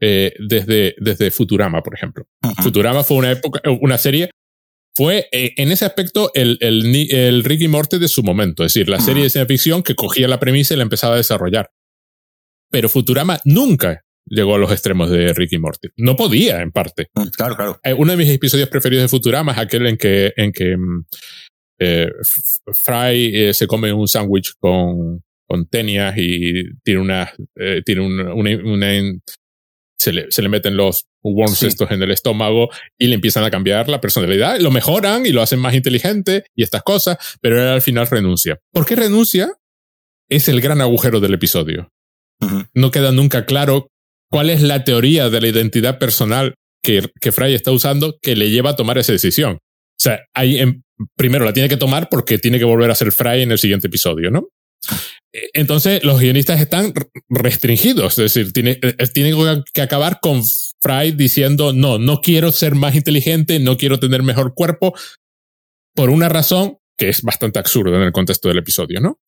eh, desde, desde Futurama, por ejemplo. Futurama fue una época, una serie, fue eh, en ese aspecto el, el, el Ricky Morty de su momento, es decir, la serie de ciencia ficción que cogía la premisa y la empezaba a desarrollar. Pero Futurama nunca llegó a los extremos de Ricky Morty. No podía, en parte. Mm, claro, claro. Eh, uno de mis episodios preferidos de Futurama es aquel en que, en que mm, Fry se come un sándwich con, con tenias y tiene una, tiene una, una, se le, se le meten los worms estos en el estómago y le empiezan a cambiar la personalidad, lo mejoran y lo hacen más inteligente y estas cosas, pero él al final renuncia. ¿Por qué renuncia? Es el gran agujero del episodio. No queda nunca claro cuál es la teoría de la identidad personal que, que Fry está usando que le lleva a tomar esa decisión. O sea, ahí en, primero la tiene que tomar porque tiene que volver a ser Fry en el siguiente episodio, ¿no? Entonces, los guionistas están restringidos, es decir, tienen tiene que acabar con Fry diciendo, no, no quiero ser más inteligente, no quiero tener mejor cuerpo, por una razón que es bastante absurda en el contexto del episodio, ¿no?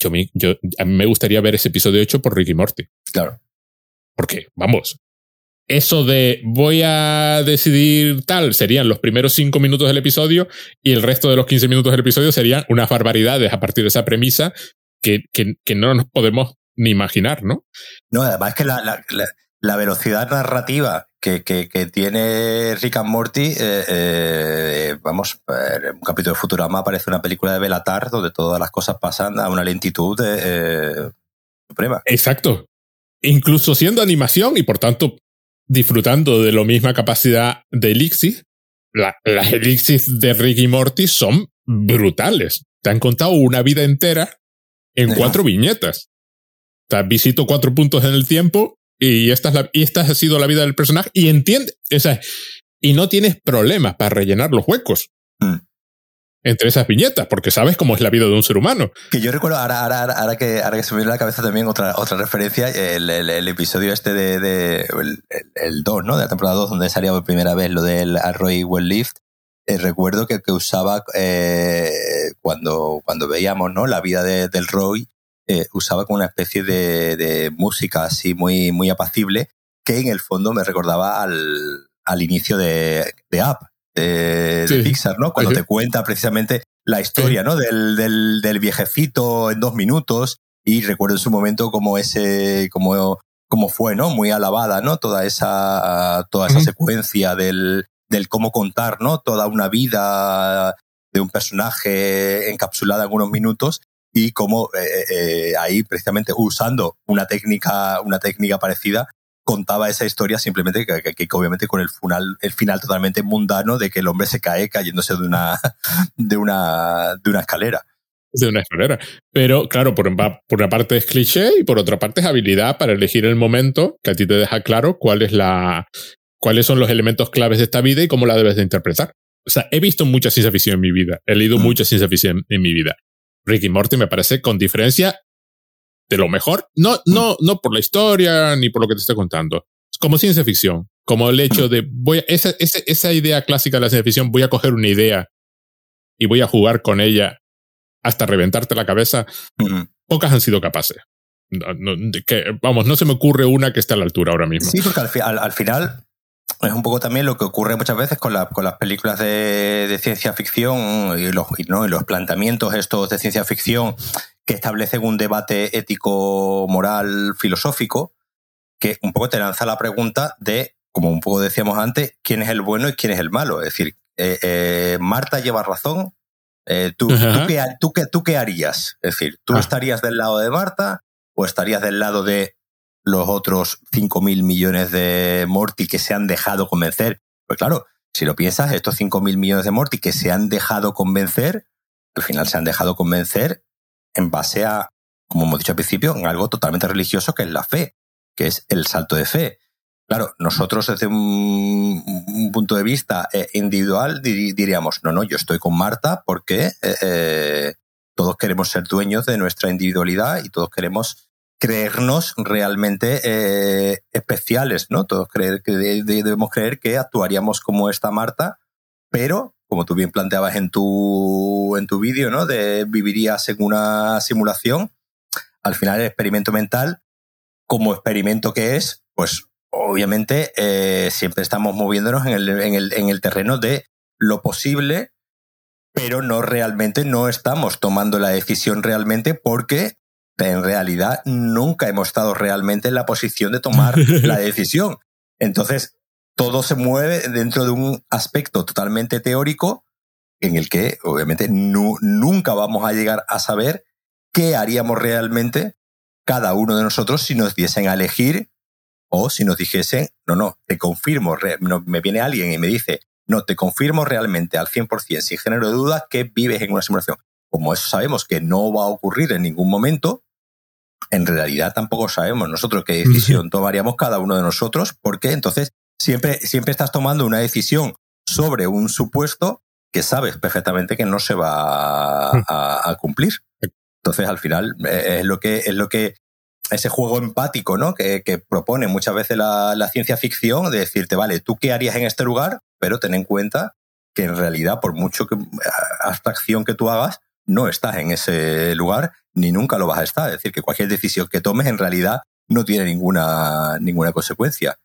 Yo, yo, a mí me gustaría ver ese episodio hecho por Ricky Morty. Claro. Porque, vamos, eso de voy a decidir tal serían los primeros cinco minutos del episodio y el resto de los 15 minutos del episodio serían unas barbaridades a partir de esa premisa que, no nos podemos ni imaginar, ¿no? No, además que la, la, velocidad narrativa que, que, tiene Rick and Morty, eh, eh, vamos, un capítulo de Futurama parece una película de Belatar donde todas las cosas pasan a una lentitud eh, suprema. Exacto. Incluso siendo animación y por tanto disfrutando de la misma capacidad de Elixir, las Elixir de Rick y Morty son brutales. Te han contado una vida entera en cuatro viñetas. Sea, visito cuatro puntos en el tiempo y esta, es la, y esta ha sido la vida del personaje y entiende, o sea, y no tienes problemas para rellenar los huecos. Mm. Entre esas viñetas, porque sabes cómo es la vida de un ser humano. Que yo recuerdo, ahora, ahora, ahora, que, ahora que se me viene a la cabeza también otra, otra referencia, el, episodio este de, el, el, 2, ¿no? De la temporada 2, donde salía por primera vez lo del Arroy Well Lift. Eh, recuerdo que, que usaba eh, cuando, cuando veíamos ¿no? la vida de, del Roy, eh, usaba como una especie de, de, música así muy, muy apacible que en el fondo me recordaba al, al inicio de, de Up, de, Pixar, ¿no? Cuando te cuenta precisamente la historia, ¿no? Del, del, del, viejecito en dos minutos y recuerdo en su momento como ese, como, como fue, ¿no? Muy alabada, ¿no? Toda esa, toda esa secuencia del, del cómo contar, ¿no? Toda una vida de un personaje encapsulada en unos minutos y cómo eh, eh, eh, ahí precisamente usando una técnica, una técnica parecida contaba esa historia simplemente que, que, obviamente con el final, el final totalmente mundano de que el hombre se cae cayéndose de una, de una, de una escalera. de una escalera. Pero claro, por, por una parte es cliché y por otra parte es habilidad para elegir el momento que a ti te deja claro cuál es la, cuáles son los elementos claves de esta vida y cómo la debes de interpretar. O sea, he visto mucha ciencia ficción en mi vida, he leído mm. mucha ciencia ficción en mi vida. Ricky Morty me parece con diferencia de lo mejor. No, no, no por la historia ni por lo que te estoy contando. Como ciencia ficción, como el hecho de voy a, esa, esa, esa idea clásica de la ciencia ficción, voy a coger una idea y voy a jugar con ella hasta reventarte la cabeza. Pocas han sido capaces. que, vamos, no se me ocurre una que esté a la altura ahora mismo. Sí, porque al, al, final es un poco también lo que ocurre muchas veces con, la, con las películas de, de, ciencia ficción y los, y, ¿no? y los planteamientos estos de ciencia ficción que establecen un debate ético, moral, filosófico, que un poco te lanza la pregunta de, como un poco decíamos antes, quién es el bueno y quién es el malo. Es decir, eh, eh, Marta lleva razón. Eh, ¿tú, tú, qué, tú, qué, harías? Es decir, ¿tú ah. estarías del lado de Marta o estarías del lado de los otros 5.000 millones de Morty que se han dejado convencer? Pues claro, si lo piensas, estos 5.000 millones de Morty que se han dejado convencer, al final se han dejado convencer en base a, como hemos dicho al principio, en algo totalmente religioso que es la fe, que es el salto de fe. Claro, nosotros desde un, punto de vista eh, individual diríamos, no, no, yo estoy con Marta porque eh, eh, todos queremos ser dueños de nuestra individualidad y todos queremos creernos realmente especiales, ¿no? Todos creer que debemos creer que actuaríamos como esta Marta, pero como tú bien planteabas en tu en tu vídeo, ¿no? De vivirías en una simulación. Al final el experimento mental, como experimento que es, pues obviamente eh, siempre estamos moviéndonos en el, en, el, en el terreno de lo posible, pero no realmente, no estamos tomando la decisión realmente porque en realidad nunca hemos estado realmente en la posición de tomar la decisión. Entonces, todo se mueve dentro de un aspecto totalmente teórico en el que obviamente nunca vamos a llegar a saber qué haríamos realmente cada uno de nosotros si nos diesen a elegir o si nos dijesen, no, no, te confirmo, me viene alguien y me dice, no, te confirmo realmente al 100%, sin género de duda, que vives en una simulación. Como eso sabemos que no va a ocurrir en ningún momento, en realidad tampoco sabemos nosotros qué decisión tomaríamos cada uno de nosotros, porque entonces siempre, siempre estás tomando una decisión sobre un supuesto que sabes perfectamente que no se va a, a cumplir. Entonces, al final, eh, es lo que, es lo que ese juego empático, ¿no? Que, propone muchas veces la, ciencia ficción de decirte, vale, ¿tú qué harías en este lugar? Pero ten en cuenta que en realidad, por mucho que, abstracción que tú hagas, no estás en ese lugar ni nunca lo vas a estar. Es decir, que cualquier decisión que tomes en realidad no tiene ninguna, ninguna consecuencia.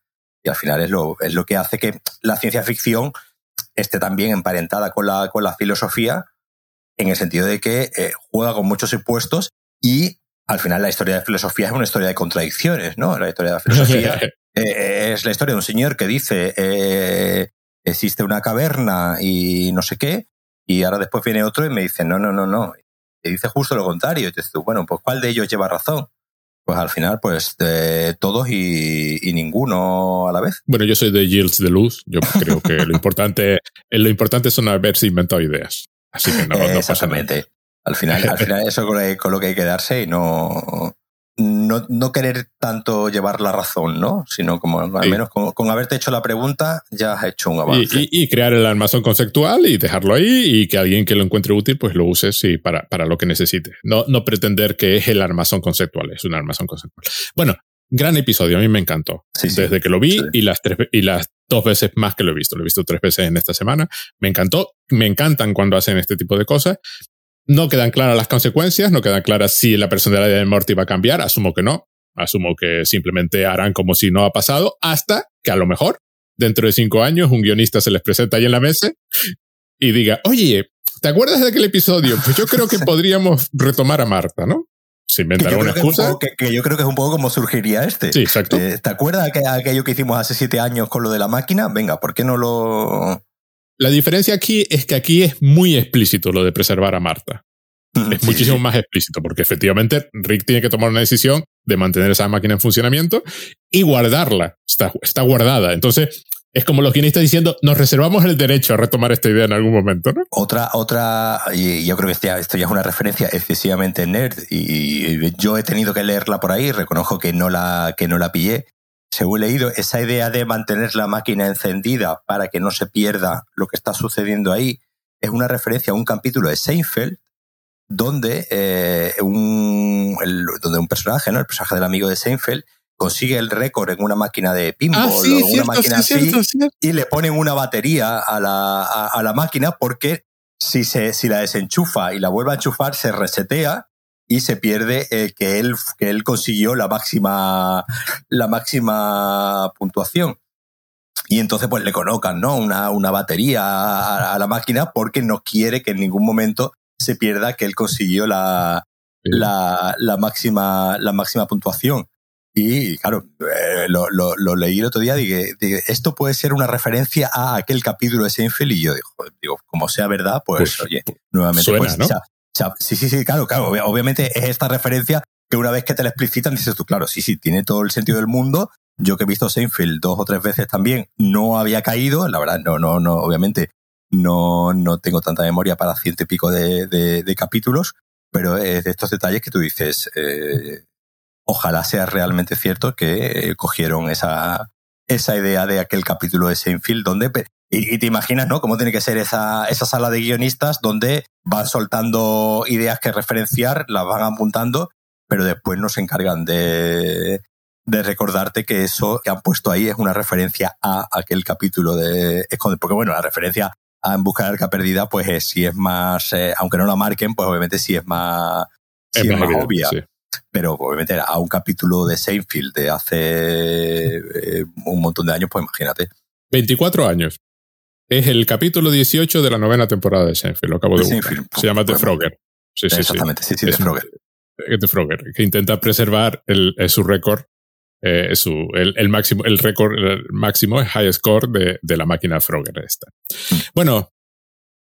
Y al final es lo, es lo que hace que la ciencia ficción esté también emparentada con la, con la filosofía, en el sentido de que eh, juega con muchos impuestos y al final la historia de filosofía es una historia de contradicciones, ¿no? La historia de la filosofía eh, es la historia de un señor que dice eh, existe una caverna y no sé qué, y ahora después viene otro y me dice no, no, no, no. Y dice justo lo contrario. Y te dices, bueno, pues ¿cuál de ellos lleva razón? Pues al final, pues todos y, ninguno a la vez. Bueno, yo soy de Yields de Luz. Yo creo que lo importante, lo importante son haberse inventado ideas. Así que no, no pasa nada. Al final, al final eso con lo que hay que darse y no, no, no, querer tanto llevar la razón, ¿no? Sino como al menos con, haberte hecho la pregunta ya has hecho un avance. Y, crear el armazón conceptual y dejarlo ahí y que alguien que lo encuentre útil pues lo use sí, para, para lo que necesite. No, no pretender que es el armazón conceptual, es un armazón conceptual. Bueno, gran episodio, a mí me encantó. Desde que lo vi y las tres y las dos veces más que lo he visto. Lo he visto tres veces en esta semana. Me encantó. Me encantan cuando hacen este tipo de cosas. No quedan claras las consecuencias, no quedan claras si la personalidad de Morty va a cambiar, asumo que no, asumo que simplemente harán como si no ha pasado, hasta que a lo mejor dentro de cinco años un guionista se les presenta ahí en la mesa y diga, oye, ¿te acuerdas de aquel episodio? Pues yo creo que podríamos retomar a Marta, ¿no? Se inventará una excusa. Que, yo creo que es un poco como surgiría este. Sí, exacto. Eh, ¿Te acuerdas de aquello que hicimos hace siete años con lo de la máquina? Venga, ¿por qué no lo, la diferencia aquí es que aquí es muy explícito lo de preservar a Marta. Es muchísimo más explícito, porque efectivamente Rick tiene que tomar una decisión de mantener esa máquina en funcionamiento y guardarla. Está, está guardada. Entonces, es como los guionistas diciendo, nos reservamos el derecho a retomar esta idea en algún momento, ¿no? Otra, otra, y yo creo que esto ya es una referencia excesivamente nerd, y yo he tenido que leerla por ahí, reconozco que no la, que no la pillé. Según he leído, esa idea de mantener la máquina encendida para que no se pierda lo que está sucediendo ahí, es una referencia a un capítulo de Seinfeld, donde, eh, un, donde un personaje, ¿no? el personaje del amigo de Seinfeld, consigue el récord en una máquina de pinball ah, o una máquina así y le ponen una batería a la, a, la máquina porque si, se, si la desenchufa y la vuelve a enchufar se resetea y se pierde eh, que, él, que él consiguió la máxima, la máxima puntuación. Y entonces pues le colocan ¿no? una, una batería a, la máquina porque no quiere que en ningún momento se pierda que él consiguió la, la, la, máxima, la máxima puntuación. Y claro, eh, lo, lo, leí el otro día, dije, dije, esto puede ser una referencia a aquel capítulo de Seinfeld y yo digo, digo como sea verdad, pues, pues oye, nuevamente, pues, sí, sí, sí, claro, claro, obviamente es esta referencia que una vez que te la explicitan dices tú, claro, sí, sí, tiene todo el sentido del mundo. Yo que he visto Seinfeld dos o tres veces también, no había caído, la verdad, no, no, no, obviamente no, no tengo tanta memoria para ciento y pico de, de, capítulos, pero es de estos detalles que tú dices, eh, ojalá sea realmente cierto que cogieron esa, esa idea de aquel capítulo de Seinfeld donde y, te imaginas, ¿no? Cómo tiene que ser esa, esa sala de guionistas donde van soltando ideas que referenciar, las van apuntando, pero después no se encargan de, de recordarte que eso que han puesto ahí es una referencia a aquel capítulo de Porque bueno, la referencia a En busca de arca perdida, pues es, si es más, eh, aunque no la marquen, pues obviamente sí es más, es más, obvia pero obviamente a un capítulo de Seinfeld de hace eh, un montón de años, pues imagínate. 24 años. Es el capítulo 18 de la novena temporada de Seinfeld, lo acabo de, buscar. Se llama The Frogger. Sí, sí, Exactamente, sí, sí, The Frogger. The Frogger, que intenta preservar el, su récord, eh, su, el, máximo, el récord máximo, el high score de, de la máquina Frogger esta. Mm. Bueno,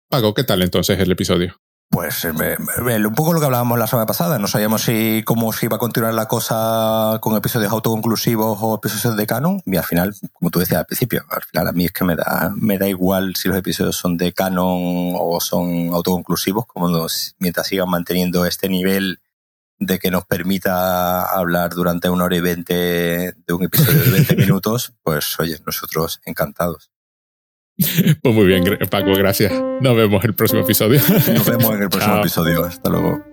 Pago, ¿qué tal entonces el episodio? Pues un poco lo que hablábamos la semana pasada, no sabíamos si cómo se iba a continuar la cosa con episodios autoconclusivos o episodios de canon, y al final, como tú decías al principio, al final a mí es que me da, me da igual si los episodios son de canon o son autoconclusivos, como mientras sigan manteniendo este nivel de que nos permita hablar durante una hora y veinte de un episodio de 20 minutos, pues oye, nosotros encantados. Pues muy bien, Paco, gracias. Nos vemos en el próximo episodio. Nos vemos en el próximo episodio. Hasta luego.